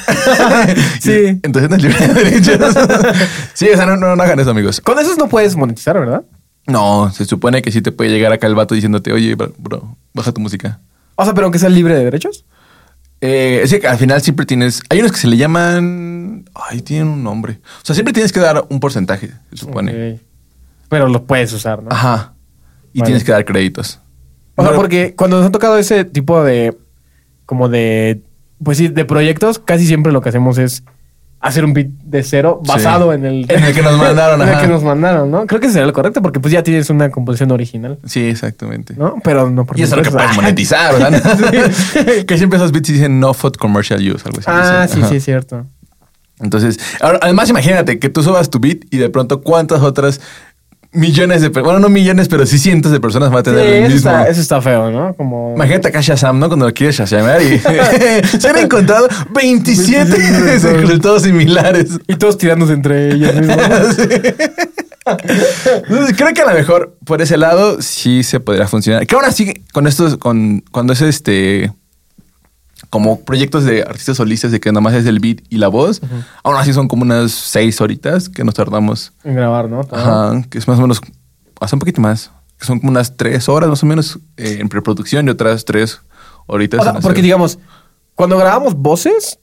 sí.
Entonces no es libre de derechos. sí, o sea, no, no, no hagan eso, amigos.
Con esos no puedes monetizar, ¿verdad?
No, se supone que sí te puede llegar acá el vato diciéndote, oye, bro, baja tu música.
O sea, pero aunque sea libre de derechos.
Eh, es que al final siempre tienes. Hay unos que se le llaman. Ay, tienen un nombre. O sea, siempre tienes que dar un porcentaje, se supone.
Ok. Pero lo puedes usar, ¿no?
Ajá. Y
Vale.
tienes que dar créditos.
O sea, porque cuando nos han tocado ese tipo de. como de. Pues sí, de proyectos, casi siempre lo que hacemos es hacer un beat de cero
Sí.
basado en el.
En el que nos mandaron,
en el que nos mandaron, ¿no? Creo que sería lo correcto porque pues ya tienes una composición original,
Sí, exactamente.
¿no? Pero no por
Y eso es lo que puedes monetizar, ¿verdad? que siempre esos beats dicen no for commercial use, algo así.
Ah, sí,
Ajá.
sí, es cierto.
Entonces, ahora, además imagínate que tú subas tu beat y de pronto cuántas otras millones de personas, bueno, no millones, pero sí cientos de personas van a
Sí,
tener el
eso,
mismo.
está, eso está feo, ¿no? Como.
Imagínate acá Shazam, ¿no? Cuando lo quieres Shazamear y se han encontrado 27 resultados similares.
Y todos tirándose entre ellos mismos.
Entonces, creo que a lo mejor por ese lado sí se podría funcionar. Que aún así, con estos, con, cuando es este, como proyectos de artistas solistas de que nada más es el beat y la voz, aún así son como unas seis horitas que nos tardamos.
en grabar, ¿no? Todo.
Ajá, que es más o menos, hace un poquito más, que son como unas tres horas más o menos eh, en preproducción y otras tres horitas.
O sea,
en
porque
hacer-
digamos, cuando grabamos voces,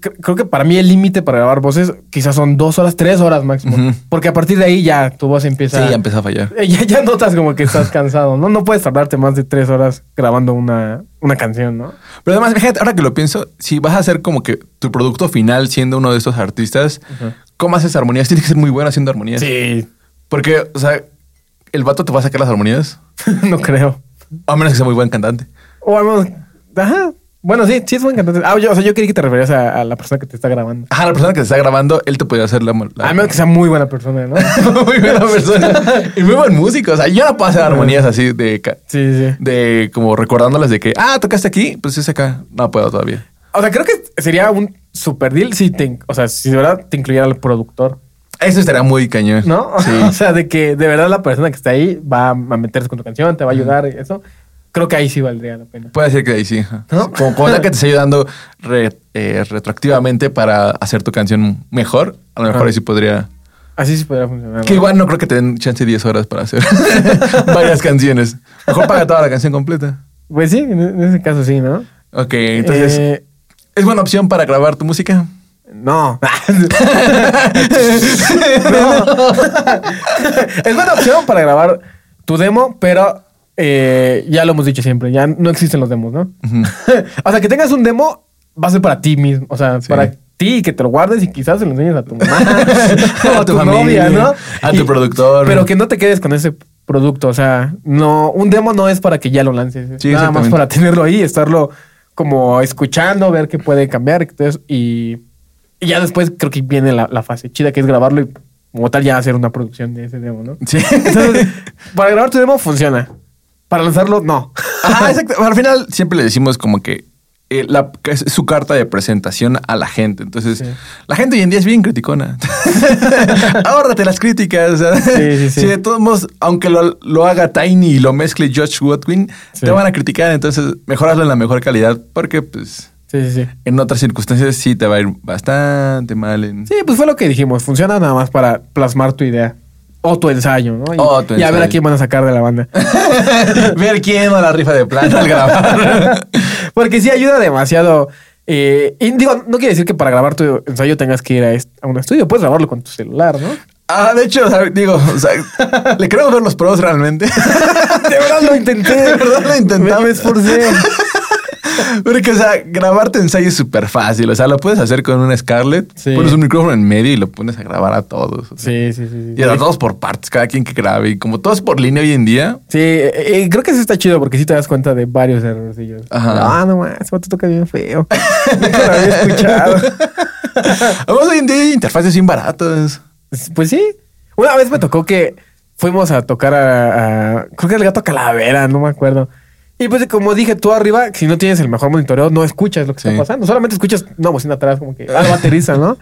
creo que para mí el límite para grabar voces quizás son dos horas, tres horas máximo. Porque a partir de ahí ya tu voz empieza.
Sí, ya empezó a fallar.
Eh, Ya, ya notas como que estás cansado, ¿no? No puedes tardarte más de tres horas grabando una, una canción, ¿no?
Pero además, fíjate, ahora que lo pienso, si vas a hacer como que tu producto final siendo uno de estos artistas, ¿cómo haces armonías? Tienes que ser muy bueno haciendo armonías.
Sí,
Porque, o sea, el vato te va a sacar las armonías,
no creo.
a menos que sea muy buen cantante.
O al menos, ajá. Bueno, sí, sí es buen cantante. Ah, yo, o sea, yo creí que te referías a, a la persona que te está grabando.
Ajá, la persona que te está grabando, él te podría hacer la... la-
A menos que sea muy buena persona, ¿no?
muy buena persona. y muy buen músico. O sea, yo no puedo hacer armonías así de...
Sí, sí.
De como recordándolas de que, ah, tocaste aquí, pues es acá. No puedo todavía.
O sea, creo que sería un super deal si te, o sea, si de verdad te incluyera el productor,
Eso estaría muy cañón.
¿no?
Sí.
o sea, de que de verdad la persona que está ahí va a meterse con tu canción, te va a ayudar y eso. Creo que ahí sí valdría la pena.
Puede ser que ahí sí.
¿No?
Como, como ya que te está ayudando re- eh, retroactivamente para hacer tu canción mejor, a lo mejor ahí sí podría.
Así sí podría funcionar.
Que
¿no?
igual no creo que te den chance 10 horas para hacer varias canciones. Mejor paga toda la canción completa.
Pues sí, en, en ese caso sí, ¿no?
Ok, entonces,
Eh,
¿es buena opción para grabar tu música?
no. No. es buena opción para grabar tu demo, pero eh, ya lo hemos dicho siempre, ya no existen los demos, ¿no? O sea, que tengas un demo va a ser para ti mismo, o sea,
Sí.
para ti que te lo guardes y quizás se lo enseñes a tu mamá o
A tu familia,
¿no?
a tu productor.
Pero que no te quedes con ese producto, o sea, no, un demo no es para que ya lo lances, es
Sí,
nada más para tenerlo ahí, estarlo como escuchando, ver qué puede cambiar y eso, y, y ya después creo que viene la, la fase chida que es grabarlo y como tal ya hacer una producción de ese demo, ¿no?
Sí.
Entonces, para grabar tu demo funciona. Para lanzarlo, no.
Ajá, exacto. Al final siempre le decimos como que, eh, la, es su carta de presentación a la gente. Entonces,
Sí.
la gente hoy en día es bien criticona. Ahórrate las críticas.
Sí, sí, sí.
Si de todos modos, aunque lo, lo haga Tiny y lo mezcle Josh Watwin, te van a criticar. Entonces, mejor hazlo en la mejor calidad porque, pues,
Sí, sí, sí.
en otras circunstancias sí te va a ir bastante mal. En...
Sí, pues fue lo que dijimos. Funciona nada más para plasmar tu idea. O tu ensayo, ¿no? Y,
O tu
y a ver a quién van a sacar de la banda.
Ver quién va a la rifa de plata al grabar.
Porque sí ayuda demasiado. eh, y digo, no quiere decir que para grabar tu ensayo tengas que ir a, est- a un estudio. Puedes grabarlo con tu celular, ¿no?
Ah, de hecho, digo, o sea, le queremos ver los pros realmente.
De verdad lo intenté.
De verdad lo intentamos.
Me, me esforcé.
Porque, o sea, grabarte ensayo es súper fácil. O sea, lo puedes hacer con un Scarlett.
Sí.
Pones un micrófono en medio y lo pones a grabar a todos. o sea.
Sí, sí, sí.
Y a todos por partes, cada quien que grabe. Y como todos por línea hoy en día.
Sí, eh, eh, creo que eso está chido porque sí te das cuenta de varios errorcillos.
Ajá.
Ah, no más, vato toca bien feo. Nunca lo había escuchado.
Además, hoy en día hay interfaces bien baratas.
Pues sí. Una vez me tocó que fuimos a tocar a, a- creo que el gato calavera, no me acuerdo. Y pues como dije, tú arriba, si no tienes el mejor monitoreo, no escuchas lo que
Sí.
está pasando. Solamente escuchas una bocina atrás, como que algo aterriza, ¿no?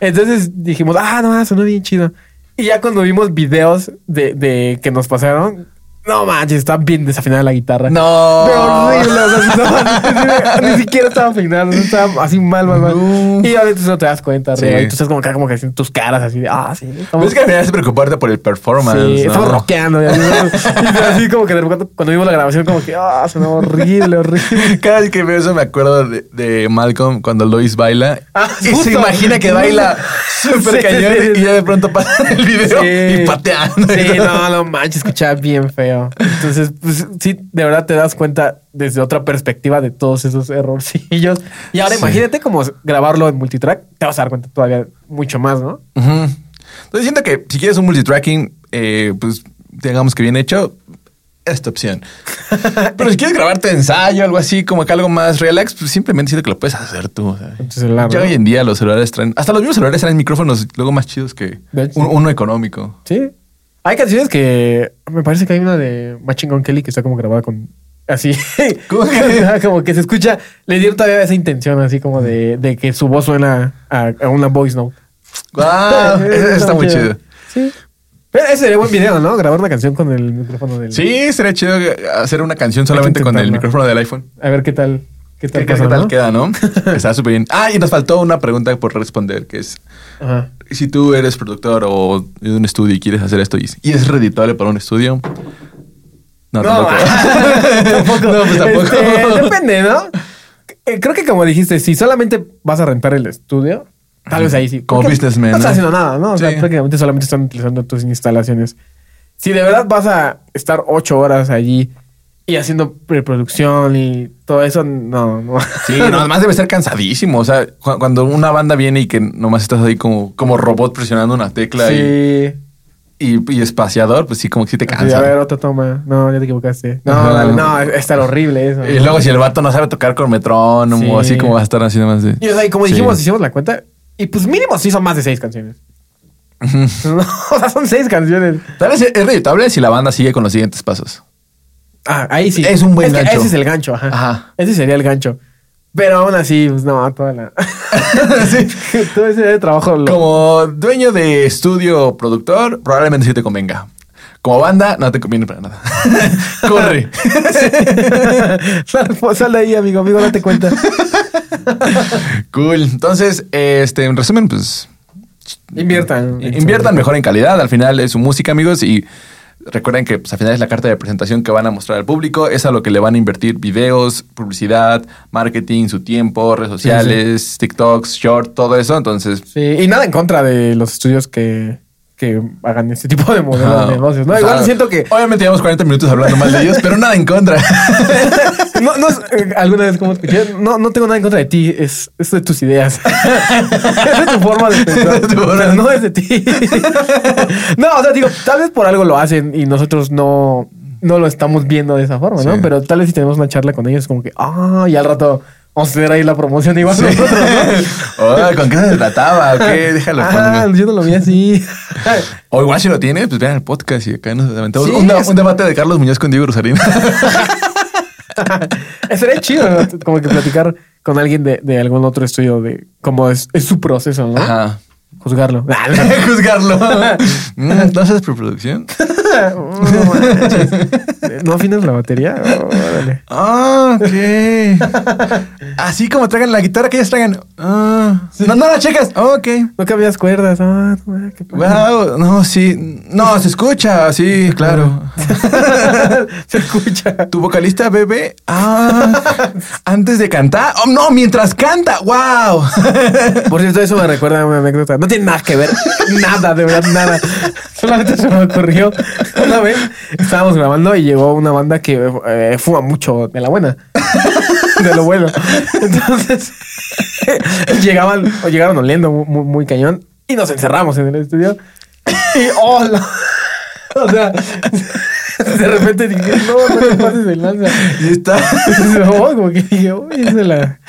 Entonces dijimos, ah, no, sonó bien chido. Y ya cuando vimos videos de, de que nos pasaron, no manches, está bien desafinada la guitarra.
No.
Pero horrible, o sea, estaba- ni, ni siquiera estaba afinado, estaba así mal, mal, mal.
No.
Y a veces no te das cuenta,
Sí.
y tú estás como que, como que haciendo tus caras así de, ah, sí. estamos-
es que final es preocuparte por el performance.
Sí,
¿no?
estamos rockeando. Y así, y así como que de repente, cuando vimos la grabación, como que, ah, sonó horrible, horrible.
Cada vez que veo eso me acuerdo de, de Malcolm cuando Lois baila.
Ah,
y
justo.
se imagina que baila súper
Sí,
cañón
sí,
y ya de pronto pasa el video y pateando.
Sí, no, no manches, escuchaba bien feo. Entonces, pues sí, de verdad te das cuenta desde otra perspectiva de todos esos errorcillos. Y ahora
Sí.
imagínate como grabarlo en multitrack, te vas a dar cuenta todavía mucho más, ¿no?
Entonces siento que si quieres un multitracking, eh, pues digamos que bien hecho, esta opción. Pero si quieres grabarte ensayo, algo así, como que algo más relax, pues simplemente siento que lo puedes hacer tú.
celular,
Ya
¿no?
hoy en día los celulares traen, hasta los mismos celulares traen micrófonos luego más chidos que uno económico.
Sí. Hay canciones que me parece que hay una de Machine Gun Kelly que está como grabada con así.
¿Cómo que?
como que se escucha, le dieron todavía esa intención así como de, de que su voz suena a, a una voice note.
Wow, está muy chido.
Sí. Pero ese sería buen video, ¿no? Grabar una canción con el micrófono del.
Sí, sería chido hacer una canción solamente con el micrófono del iPhone.
A ver qué tal. ¿Qué tal,
¿Qué, tal
no?
queda, no? Está súper bien. Ah, y nos faltó una pregunta por responder, que es,
Ajá.
Si tú eres productor o de un estudio y quieres hacer esto y, y es redituable para un estudio. No, tampoco.
tampoco.
No, pues tampoco.
Este, depende, ¿no? Eh, Creo que como dijiste, si solamente vas a rentar el estudio, tal vez ahí sí.
Como
Porque
businessman,
No estás
¿no?
haciendo nada, ¿no? O sea,
Sí.
prácticamente solamente están utilizando tus instalaciones. Si de verdad vas a estar ocho horas allí y haciendo preproducción y todo eso, no, no.
Sí, no, además debe ser cansadísimo. O sea, cu- cuando una banda viene y que nomás estás ahí como, como robot presionando una tecla y,
Sí.
y, y espaciador, pues sí, como que sí te
Sí,
cansa.
a ver, otra toma. No, ya te equivocaste. No,
Ajá.
no, es estar horrible eso.
Y luego si el vato no sabe tocar con metrónomo,
Sí.
así como va a estar haciendo más de...
Y o sea, y como dijimos, hicimos la cuenta y pues mínimo sí son más de seis canciones. No, o sea, son seis canciones.
Tal vez es redituable si la banda sigue con los siguientes pasos.
Ah, ahí sí.
Es un buen gancho.
Ese es el gancho, ajá.
Ajá.
Ese sería el gancho. Pero aún así, pues no, toda la.
Sí.
Todo ese trabajo lo.
Como dueño de estudio o productor, probablemente sí te convenga. Como banda, no te conviene para nada. Corre.
sal, sal de ahí, amigo, amigo, date cuenta.
cool. Entonces, este, en resumen, pues
Inviertan.
inviertan mejor en calidad. Al final es su música, amigos, y recuerden que pues, al final es la carta de presentación que van a mostrar al público. Es a lo que le van a invertir videos, publicidad, marketing, su tiempo, redes sociales, TikToks, short, todo eso. Entonces,
Sí, y nada en contra de los estudios que, que hagan este tipo de modelos
ajá.
de negocios, ¿no?
O sea,
Igual siento que.
Obviamente llevamos 40 minutos hablando mal de ellos, pero nada en contra.
No, no, eh, alguna vez como escuché, no, no tengo nada en contra de ti, es, es de tus ideas. es de tu forma de pensar. Pero no es de ti. no, o sea, digo, tal vez por algo lo hacen y nosotros no, no lo estamos viendo de esa forma, ¿no? Pero tal vez si tenemos una charla con ellos, como que, ah, y al rato vamos a tener ahí la promoción igual nosotros, ¿no?
Oh, ¿Con qué se trataba? ¿O qué? Déjalo.
Ah, yo no lo vi así.
O igual si lo tiene, pues vean el podcast y acá nos aventamos
Sí,
un,
es-
un debate de Carlos Muñoz con Diego Rosarín.
Sería chido, ¿no? Como que platicar con alguien de, de algún otro estudio de cómo es, es su proceso, ¿no?
Ajá.
Juzgarlo.
Juzgarlo. Mm, ¿No haces preproducción?
No. ¿No afinas la batería? Órale.
Ah, ok. Así como traigan la guitarra que ellos traigan. Ah, No, no la checas. ok.
No cambias cuerdas. Ah, no, qué.
Wow, no, sí. No, se escucha, sí, claro.
Se escucha.
¿Tu vocalista bebe? Ah, antes de cantar. Oh, no, mientras canta. Wow.
Por cierto, eso me recuerda a una anécdota. No tiene nada que ver. Nada, de verdad, nada. Solamente se me ocurrió una vez. Estábamos grabando y llegó una banda que eh, fuma mucho de la buena. De lo bueno. Entonces, llegaban, o llegaron oliendo muy, muy- cañón y nos encerramos en el estudio. Y oh. O sea, de repente dije, no, no te pases de lanza.
Y está.
No, como que dije, uy, esa es la.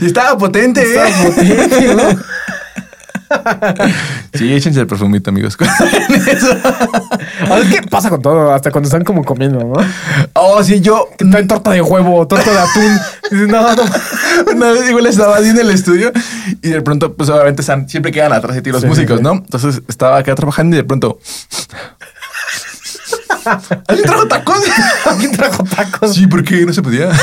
y estaba potente,
Estaba
¿eh?
potente, ¿no?
Sí, échense el perfumito, amigos.
A ver qué pasa con todo, hasta cuando están como comiendo, ¿no?
oh, sí, yo.
Traen torta de huevo, torta de atún. Dices, no, no.
Una vez igual estaba así en el estudio y de pronto, pues obviamente están- siempre quedan atrás de ti los
Sí,
músicos,
sí.
¿no? Entonces estaba acá trabajando y de pronto. ¿Alguien trajo tacos?
¿Quién trajo tacos?
Sí, porque no se podía.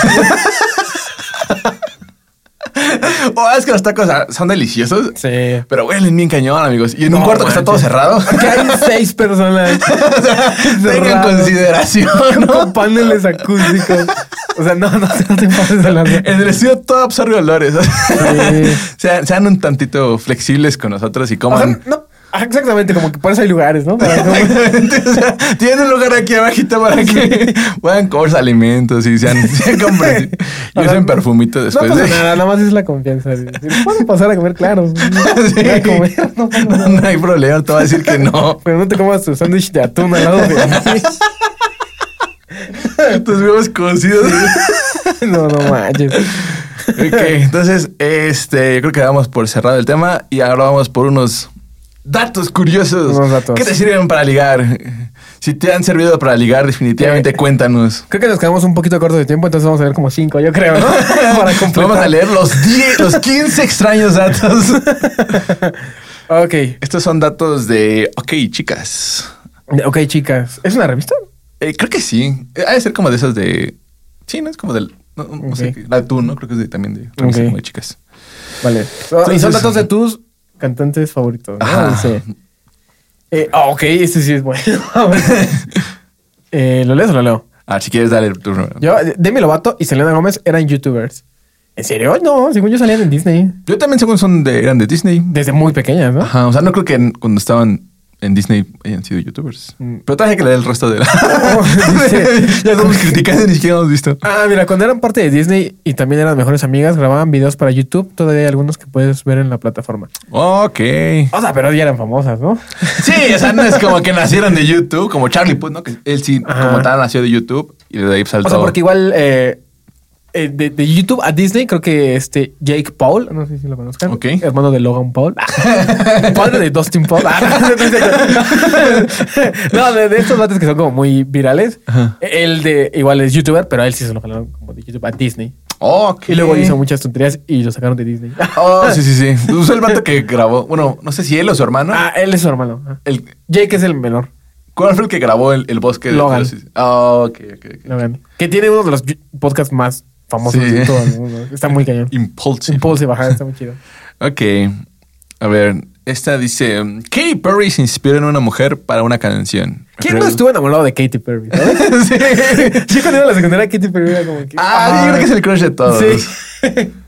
oh, es que los tacos ah, son deliciosos.
Sí.
Pero huelen bien cañón, amigos. Y en un cuarto que está todo cerrado.
Que hay seis personas.
o sea, tengan consideración, ¿no?
Con paneles acústicos. O sea, no, no, no te pases de la
En el estudio todo absorbe olores.
Sí.
sean, sean un tantito flexibles con nosotros y
O sea,
coman.
no, ah, exactamente, como que por eso hay lugares, ¿no? Para.
Exactamente, o sea, tienen un lugar aquí abajito para que puedan comer alimentos y sean, sean comprensivos. Y usen perfumito
No
después
pasa
de.
nada, nada más es la confianza. Puedo pasar a comer, claro.
Sí.
Voy a comer, no pasa
No,
nada.
no hay problema, te va a decir que no.
Pero no te comas tu sándwich de atún al lado de.
Tus huevos cocidos.
No, no manches.
ok, entonces, este, yo creo que damos por cerrado el tema y ahora vamos por unos datos curiosos.
Unos datos.
¿Qué te sirven para ligar? Si te han servido para ligar, definitivamente
Eh,
cuéntanos.
Creo que nos quedamos un poquito cortos de tiempo, entonces vamos a ver como cinco, yo creo, ¿no? Para completar.
Vamos a leer los 10, los 15 extraños datos.
Ok.
Estos son datos de, ok, chicas.
Ok, chicas. ¿Es una revista?
Eh, creo que sí. Ha de ser como de esas de. Sí, no es como del. No, no sé. La de tú, ¿no? Creo que es de, también de. creo que es
Ok.
como de chicas.
Vale. y son datos de tus cantantes favoritos, ¿no?
Ajá.
Dice. Eh, ah, ok, este sí es bueno. eh, ¿Lo lees o lo leo?
Ah, si quieres, dale el turno.
Yo, Demi Lovato y Selena Gómez eran youtubers. ¿En serio? No, según yo salían en Disney.
Yo también, según son de, eran de Disney.
Desde muy pequeñas, ¿no?
Ajá. O sea, no creo que cuando estaban en Disney hayan sido youtubers.
Mm.
Pero traje que leer el resto de la.
dice-
ya estamos criticando y ni siquiera hemos visto.
Ah, mira, cuando eran parte de Disney y también eran mejores amigas, grababan videos para YouTube. Todavía hay algunos que puedes ver en la plataforma.
Ok.
O sea, pero ya eran famosas, ¿no?
Sí, o sea, no es como que nacieron de YouTube, como Charlie Puth, ¿no? Que él sí,
Ajá.
como tal, nació de YouTube y de ahí saltó.
O sea, porque igual eh, eh, de, de YouTube a Disney, creo que este Jake Paul, no sé si lo conozcan,
Ok.
hermano de Logan Paul, padre de Dustin Paul. no, de, de estos datos que son como muy virales.
Ajá.
Él de igual es youtuber, pero a él sí se lo jalaron como de YouTube a Disney.
Ok.
Y luego hizo muchas tonterías y lo sacaron de Disney.
Oh, sí, sí, sí. Usó el vato que grabó. Bueno, no sé si él o su hermano.
ah, él es su hermano. Ah.
El,
Jake es el menor.
¿Cuál fue el que grabó el, el bosque? de-
Logan.
de los- Ah, ok, ok, ok.
Logan, Que tiene uno de los podcasts más famosos
Sí.
de todo el mundo. Está muy cañón.
Impulsive.
Impulsive, ajá, está muy chido.
Ok. A ver, esta dice: Katy Perry se inspiró en una mujer para una canción.
¿Quién
Creo-
no estuvo enamorado de Katy Perry? ¿sabes?
Sí.
Yo cuando iba a la secundaria, Katy Perry era como que.
Ah, yo creo que es el crush de todos.
Sí.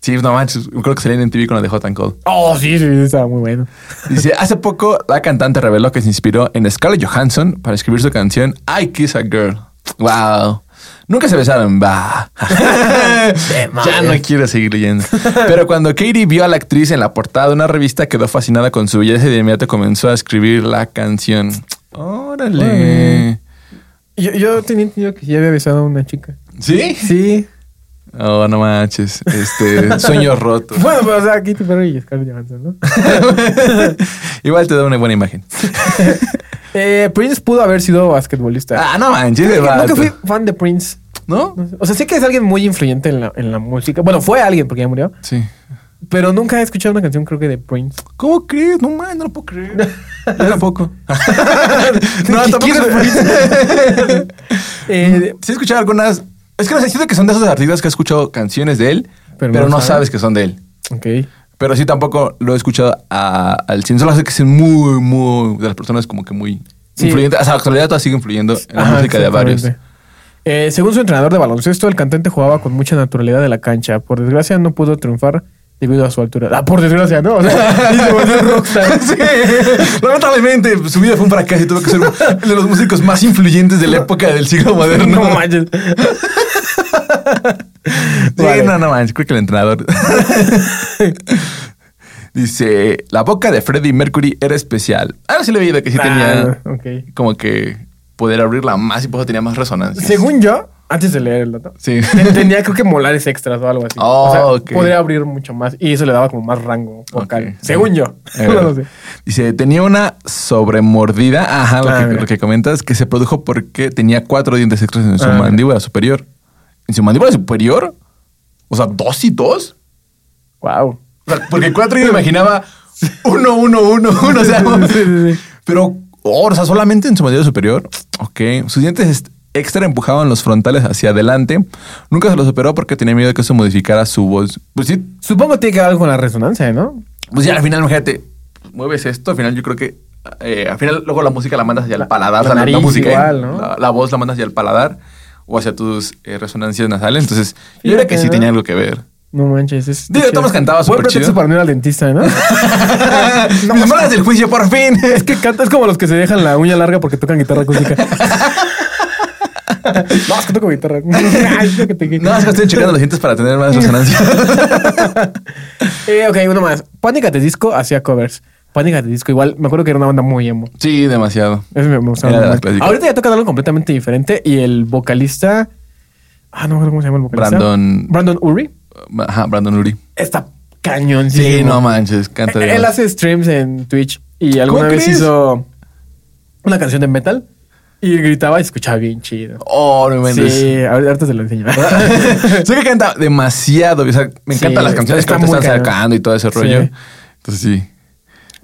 Sí, no manches. Creo que salía en TV con la de Hot and Cold.
Oh, sí, sí, estaba muy bueno.
Dice, hace poco la cantante reveló que se inspiró en Scarlett Johansson para escribir su canción I Kiss a Girl. Wow. Nunca se besaron, va. ya no quiero seguir leyendo. Pero cuando Katie vio a la actriz en la portada de una revista, quedó fascinada con su belleza y de inmediato comenzó a escribir la canción. Órale.
Órale. Yo, yo tenía entendido que ya había besado a una chica.
¿Sí?
Sí.
Oh, no manches. Este, sueño roto.
Bueno, pero o sea, Katy Perry y Scarlett Johansson, ¿no?
Igual te da una buena imagen.
Eh, Prince pudo haber sido basquetbolista.
Ah, no manches.
Nunca
vato.
fui fan de Prince.
¿No?
O sea, sé que es alguien muy influyente en la, en la música. Bueno, fue alguien porque ya murió.
Sí.
Pero nunca he escuchado una canción, creo que de Prince.
¿Cómo crees? No man, no lo puedo creer. Yo tampoco. no,
¿Qui-
tampoco.
es
sé.
Eh,
Sí he escuchado algunas Es que no sé, siento que son de esos artistas que he escuchado canciones de él,
Pero no, sabes.
sabes que son de él.
Ok.
Pero sí tampoco lo he escuchado a- al cine. Solo sé que es muy, muy... De las personas como que muy
Sí.
influyentes. La actualidad todavía sigue influyendo en la
Ajá,
música de varios.
Eh, según su entrenador de baloncesto, el cantante jugaba con mucha naturalidad de la cancha. Por desgracia, no pudo triunfar debido a su altura. Ah, por desgracia, ¿no? O sea, y se volvió rockstar.
Sí. Lamentablemente, su vida fue un fracaso y tuvo que ser uno de los músicos más influyentes de la época del siglo moderno.
No manches.
Sí,
Vale.
no, no manches, creo que el entrenador. Dice, la boca de Freddie Mercury era especial. Ahora sí le he oído que sí tenía
Ah, ok.
como que poder abrirla más y por eso tenía más resonancia.
Según yo, antes de leer el dato,
Sí.
te- tenía creo que molares extras o algo así.
Oh,
o sea,
ok.
podría abrir mucho más y eso le daba como más rango vocal. Según yo. No lo sé.
Dice, tenía una sobremordida, ajá, lo,
Ah,
que, lo que comentas, que se produjo porque tenía cuatro dientes extras en su
Ah,
mandíbula superior. ¿En su mandíbula superior? O sea, dos y dos.
Wow.
O sea, porque cuatro yo me imaginaba uno, uno, uno, uno. O sea, pero, oh, o sea, solamente en su mandíbula superior. Ok. Sus dientes extra empujaban los frontales hacia adelante. Nunca se los operó porque tenía miedo de que eso modificara su voz. Pues sí,
Supongo que tiene que ver algo con la resonancia, ¿no?
pues ya al final, imagínate, mueves esto, al final yo creo que eh, al final luego la música la mandas hacia el paladar,
la
sea,
nariz
música,
igual, ¿no?
la, la voz la mandas hacia el paladar o hacia tus eh, resonancias nasales. Entonces, yo creo que sí
¿no?
tenía algo que ver.
No manches. Es
Digo. Thomas cantaba súper chido.
para no ir al dentista, ¿no?
Mis molas del juicio, por fin.
es que canta, es como los que se dejan la uña larga porque tocan guitarra acústica. no, es que toco guitarra. Ay, yo que te-
No, es que estoy checando los dientes para tener más resonancia.
Eh, ok, uno más. Panic! at the Disco hacía covers. Panic! at the Disco, igual, me acuerdo que era una banda muy emo.
sí, demasiado.
Eso me, gustaba
de.
Ahorita ya tocan algo completamente diferente y el vocalista. Ah, no me acuerdo cómo se llama el vocalista.
Brandon-
Brandon Uri.
Ajá, Brandon Uri.
Está cañón.
Sí, no manches, canta
Él hace streams en Twitch y alguna
¿Cómo
vez
crees?
hizo una canción de metal y gritaba y escuchaba bien chido.
Oh, no me
Sí, ahorita te lo enseño.
sé que canta demasiado. O sea, me
Sí,
encantan las canciones
está
que te están
cañón.
sacando y todo ese
Sí.
rollo. Entonces sí.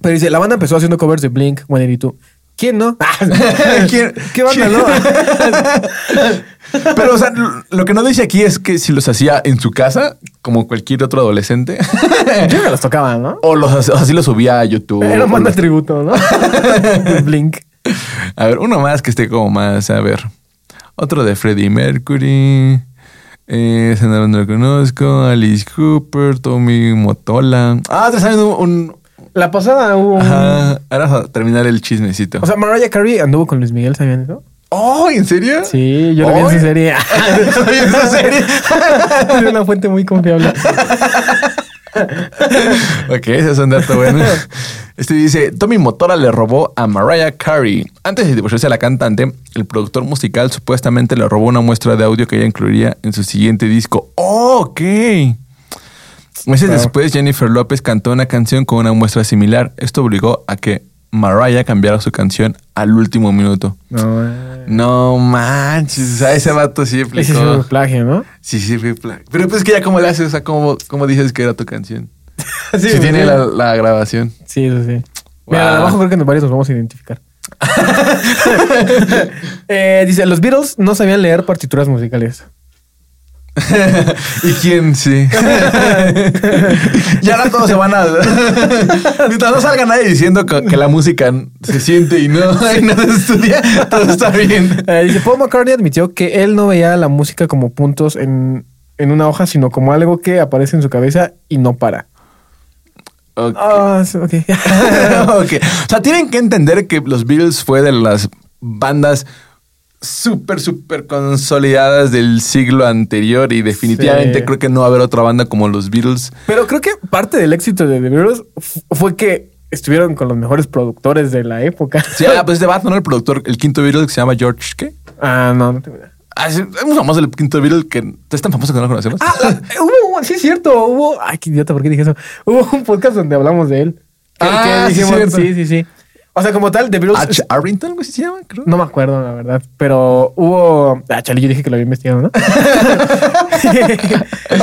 Pero dice, la banda empezó haciendo covers de Blink 182. ¿Quién no?
¿Quién-
¿Qué banda
quién?
no?
Pero, o sea, lo que no dice aquí es que si los hacía en su casa, como cualquier otro adolescente,
Yo que los tocaban, ¿no?
o los o así los subía a YouTube.
Era banda
los-
tributo, ¿no? Blink.
A ver, uno más que esté como más, a ver. Otro de Freddie Mercury. Eh, no lo conozco. Alice Cooper, Tommy Motola. Ah, te saben un. un-
La pasada hubo un-
Ajá. Ahora a terminar el chismecito.
O sea, Mariah Carey anduvo con Luis Miguel, ¿sabían eso?
oh, ¿en serio?
Sí, yo lo vi en su serie.
¿Sabes esa serie?
Es una fuente muy confiable.
ok, ese es un dato bueno. Este dice, Tommy Motola le robó a Mariah Carey. Antes de divorciarse a la cantante, el productor musical supuestamente le robó una muestra de audio que ella incluiría en su siguiente disco. Oh, ok. Meses después, Jennifer López cantó una canción con una muestra similar. Esto obligó a que Mariah cambiara su canción al último minuto.
No, eh.
No manches, sea, ese vato sí
Ese sí fue plagio, ¿no?
Sí, sí, fue pla- Pero pues que ya cómo le haces, o sea, cómo, cómo dices que era tu canción.
Sí,
si tiene
sí.
la, la grabación.
Sí, eso sí. Mira,
Wow.
abajo creo que varios nos vamos a identificar. Eh, dice, los Beatles no sabían leer partituras musicales.
¿Y quién sí? ya ahora todos se van a. Mientras no salga nadie diciendo que, que la música se siente y no, y no se estudia, todo está bien.
Eh, dice, Paul McCartney admitió que él no veía la música como puntos en, en una hoja, sino como algo que aparece en su cabeza y no para.
Ok.
Ah, sí, ok.
Ok. O sea, tienen que entender que los Beatles fue de las bandas súper, súper consolidadas del siglo anterior y definitivamente
Sí.
creo que no va a haber otra banda como los Beatles.
Pero creo que parte del éxito de The Beatles fu- fue que estuvieron con los mejores productores de la época.
Sí, ah, pues de Batman. El productor, el quinto Beatles que se llama George, ¿qué?
Ah, no, no tengo idea.
Ah, es muy famoso el quinto Beatle que es tan famoso que no lo conocemos.
Ah, hubo, sí es cierto, hubo, ay, qué idiota, ¿por qué dije eso? Hubo un podcast donde hablamos de él.
Ah,
que dijimos, sí, sí, sí. O sea, como tal, The Beatles...
H. Arrington, algo así se llama, creo.
No me acuerdo, la verdad. Pero hubo. Ah, chale, yo dije que lo había investigado, ¿no? o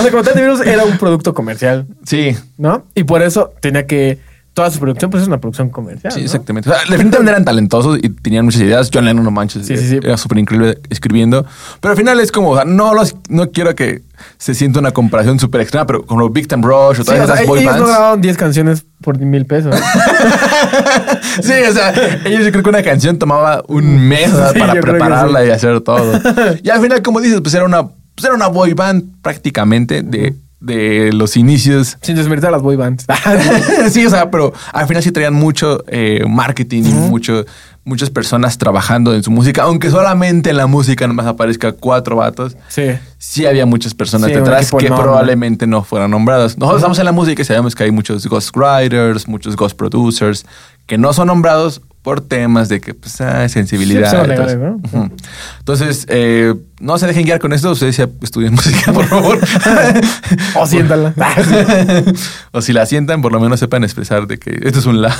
sea, como tal, The Beatles era un producto comercial,
Sí.
¿no? Y por eso tenía que toda su producción pues es una producción comercial.
Sí,
¿no?
exactamente. O sea, definitivamente eran talentosos y tenían muchas ideas. John Lennon, no manches,
Sí, sí, sí.
era súper increíble escribiendo. Pero al final es como, o sea, no, los, no quiero que se sienta una comparación súper extrema, pero como Big Time Rush o todas
o sea,
esas boy
ellos no
bands.
grabaron 10 canciones por mil pesos.
sí, o sea, ellos yo creo que una canción tomaba un mes para prepararla y hacer todo. Y al final, como dices, pues era una, pues era una boy band prácticamente de, de los inicios.
Sin desmeritar las boy bands.
sí, o sea, pero al final sí traían mucho eh, marketing y mucho, muchas personas trabajando en su música, aunque solamente en la música nomás aparezca cuatro vatos.
sí.
Sí había muchas personas
Sí,
detrás que probablemente no fueran nombradas. Nosotros estamos en la música y sabemos que hay muchos ghostwriters, muchos ghost producers que no son nombrados por temas de que pues, hay sensibilidad.
Sí,
entonces,
legales, ¿no?
ujú. Entonces, eh, no se dejen guiar con esto. Ustedes ya estudien música, por favor.
O siéntala.
o si la sientan, por lo menos sepan expresar de que esto es un la.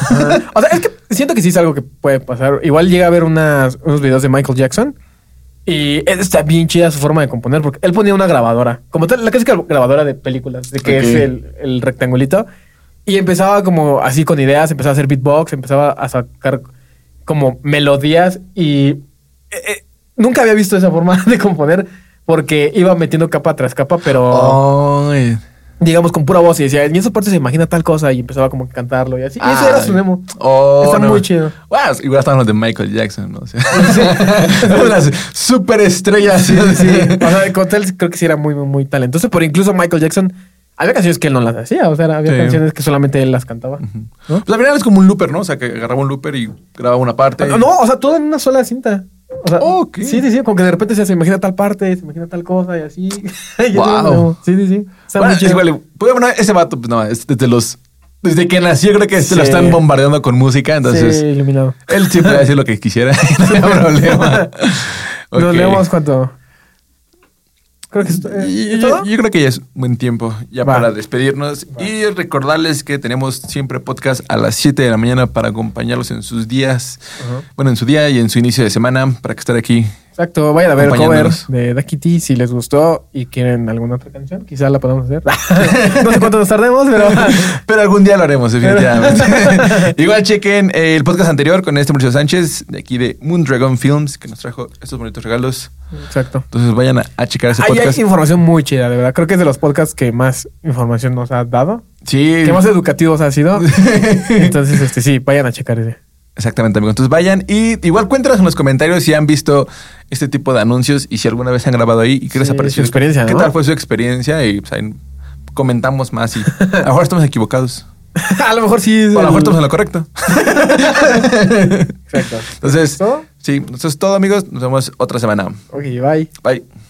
o sea, es que siento que sí es algo que puede pasar. Igual llega a ver unas, unos videos de Michael Jackson. Y está bien chida su forma de componer porque él ponía una grabadora, como tal, la clásica grabadora de películas, de que es el, el rectangulito. Y empezaba como así con ideas, empezaba a hacer beatbox, empezaba a sacar como melodías y eh, eh, nunca había visto esa forma de componer porque iba metiendo capa tras capa, pero
Ay.
digamos con pura voz y decía, en esa parte se imagina tal cosa y empezaba como que cantarlo y así. Y
Ay.
era su demo.
Oh,
Está
no.
muy chido.
Igual estaban los de Michael Jackson, ¿no? O sea, unas superestrellas.
Sí, sí. O sea, con creo que sí era muy, muy, muy talentoso, pero incluso Michael Jackson, había canciones que él no las hacía, o sea, había
Sí.
canciones que solamente él las cantaba. ¿no?
Pues al final es como un looper, ¿no? O sea, que agarraba un looper y grababa una parte.
No, no, o sea, todo en una sola cinta. O sea, sí, sí, sí, como que de repente se, imagina tal parte, se imagina tal cosa y así. Y
Wow.
Sí, sí, sí.
Bueno, es igual, pues, bueno, ese vato, pues no, es desde los. Desde que nació, creo que se lo están bombardeando con música. Entonces,
sí, iluminado.
él puede decir lo que quisiera. no hay problema.
Nos leemos cuánto. Creo que eh,
Y-
¿es
yo, creo que ya es buen tiempo ya
Va.
para despedirnos y recordarles que tenemos siempre podcast a las 7 de la mañana para acompañarlos en sus días, bueno, en su día y en su inicio de semana para que estar aquí.
Exacto, vayan a ver el cover de Ducky T si les gustó y quieren alguna otra canción, quizá la podamos hacer. no sé cuánto nos tardemos, pero
Pero algún día lo haremos, definitivamente. Igual chequen eh, el podcast anterior con este Mauricio Sánchez, de aquí de Moondragon Films, que nos trajo estos bonitos regalos.
exacto.
Entonces vayan a, a checar ese
Ahí hay
podcast.
información muy chida, de verdad. Creo que es de los podcasts que más información nos ha dado,
Sí,
que más educativos ha sido. Entonces, este sí, vayan a checar ese.
Exactamente, amigo. Entonces vayan y igual cuéntanos en los comentarios si han visto este tipo de anuncios y si alguna vez han grabado ahí y qué les
Sí, su experiencia,
¿Qué
¿no?
tal fue su experiencia? Y pues, ahí comentamos más y a lo mejor estamos equivocados.
a lo mejor sí.
O a lo mejor estamos en lo correcto.
Exacto.
Entonces, sí, eso es todo, amigos. Nos vemos otra semana.
Ok, bye.
Bye.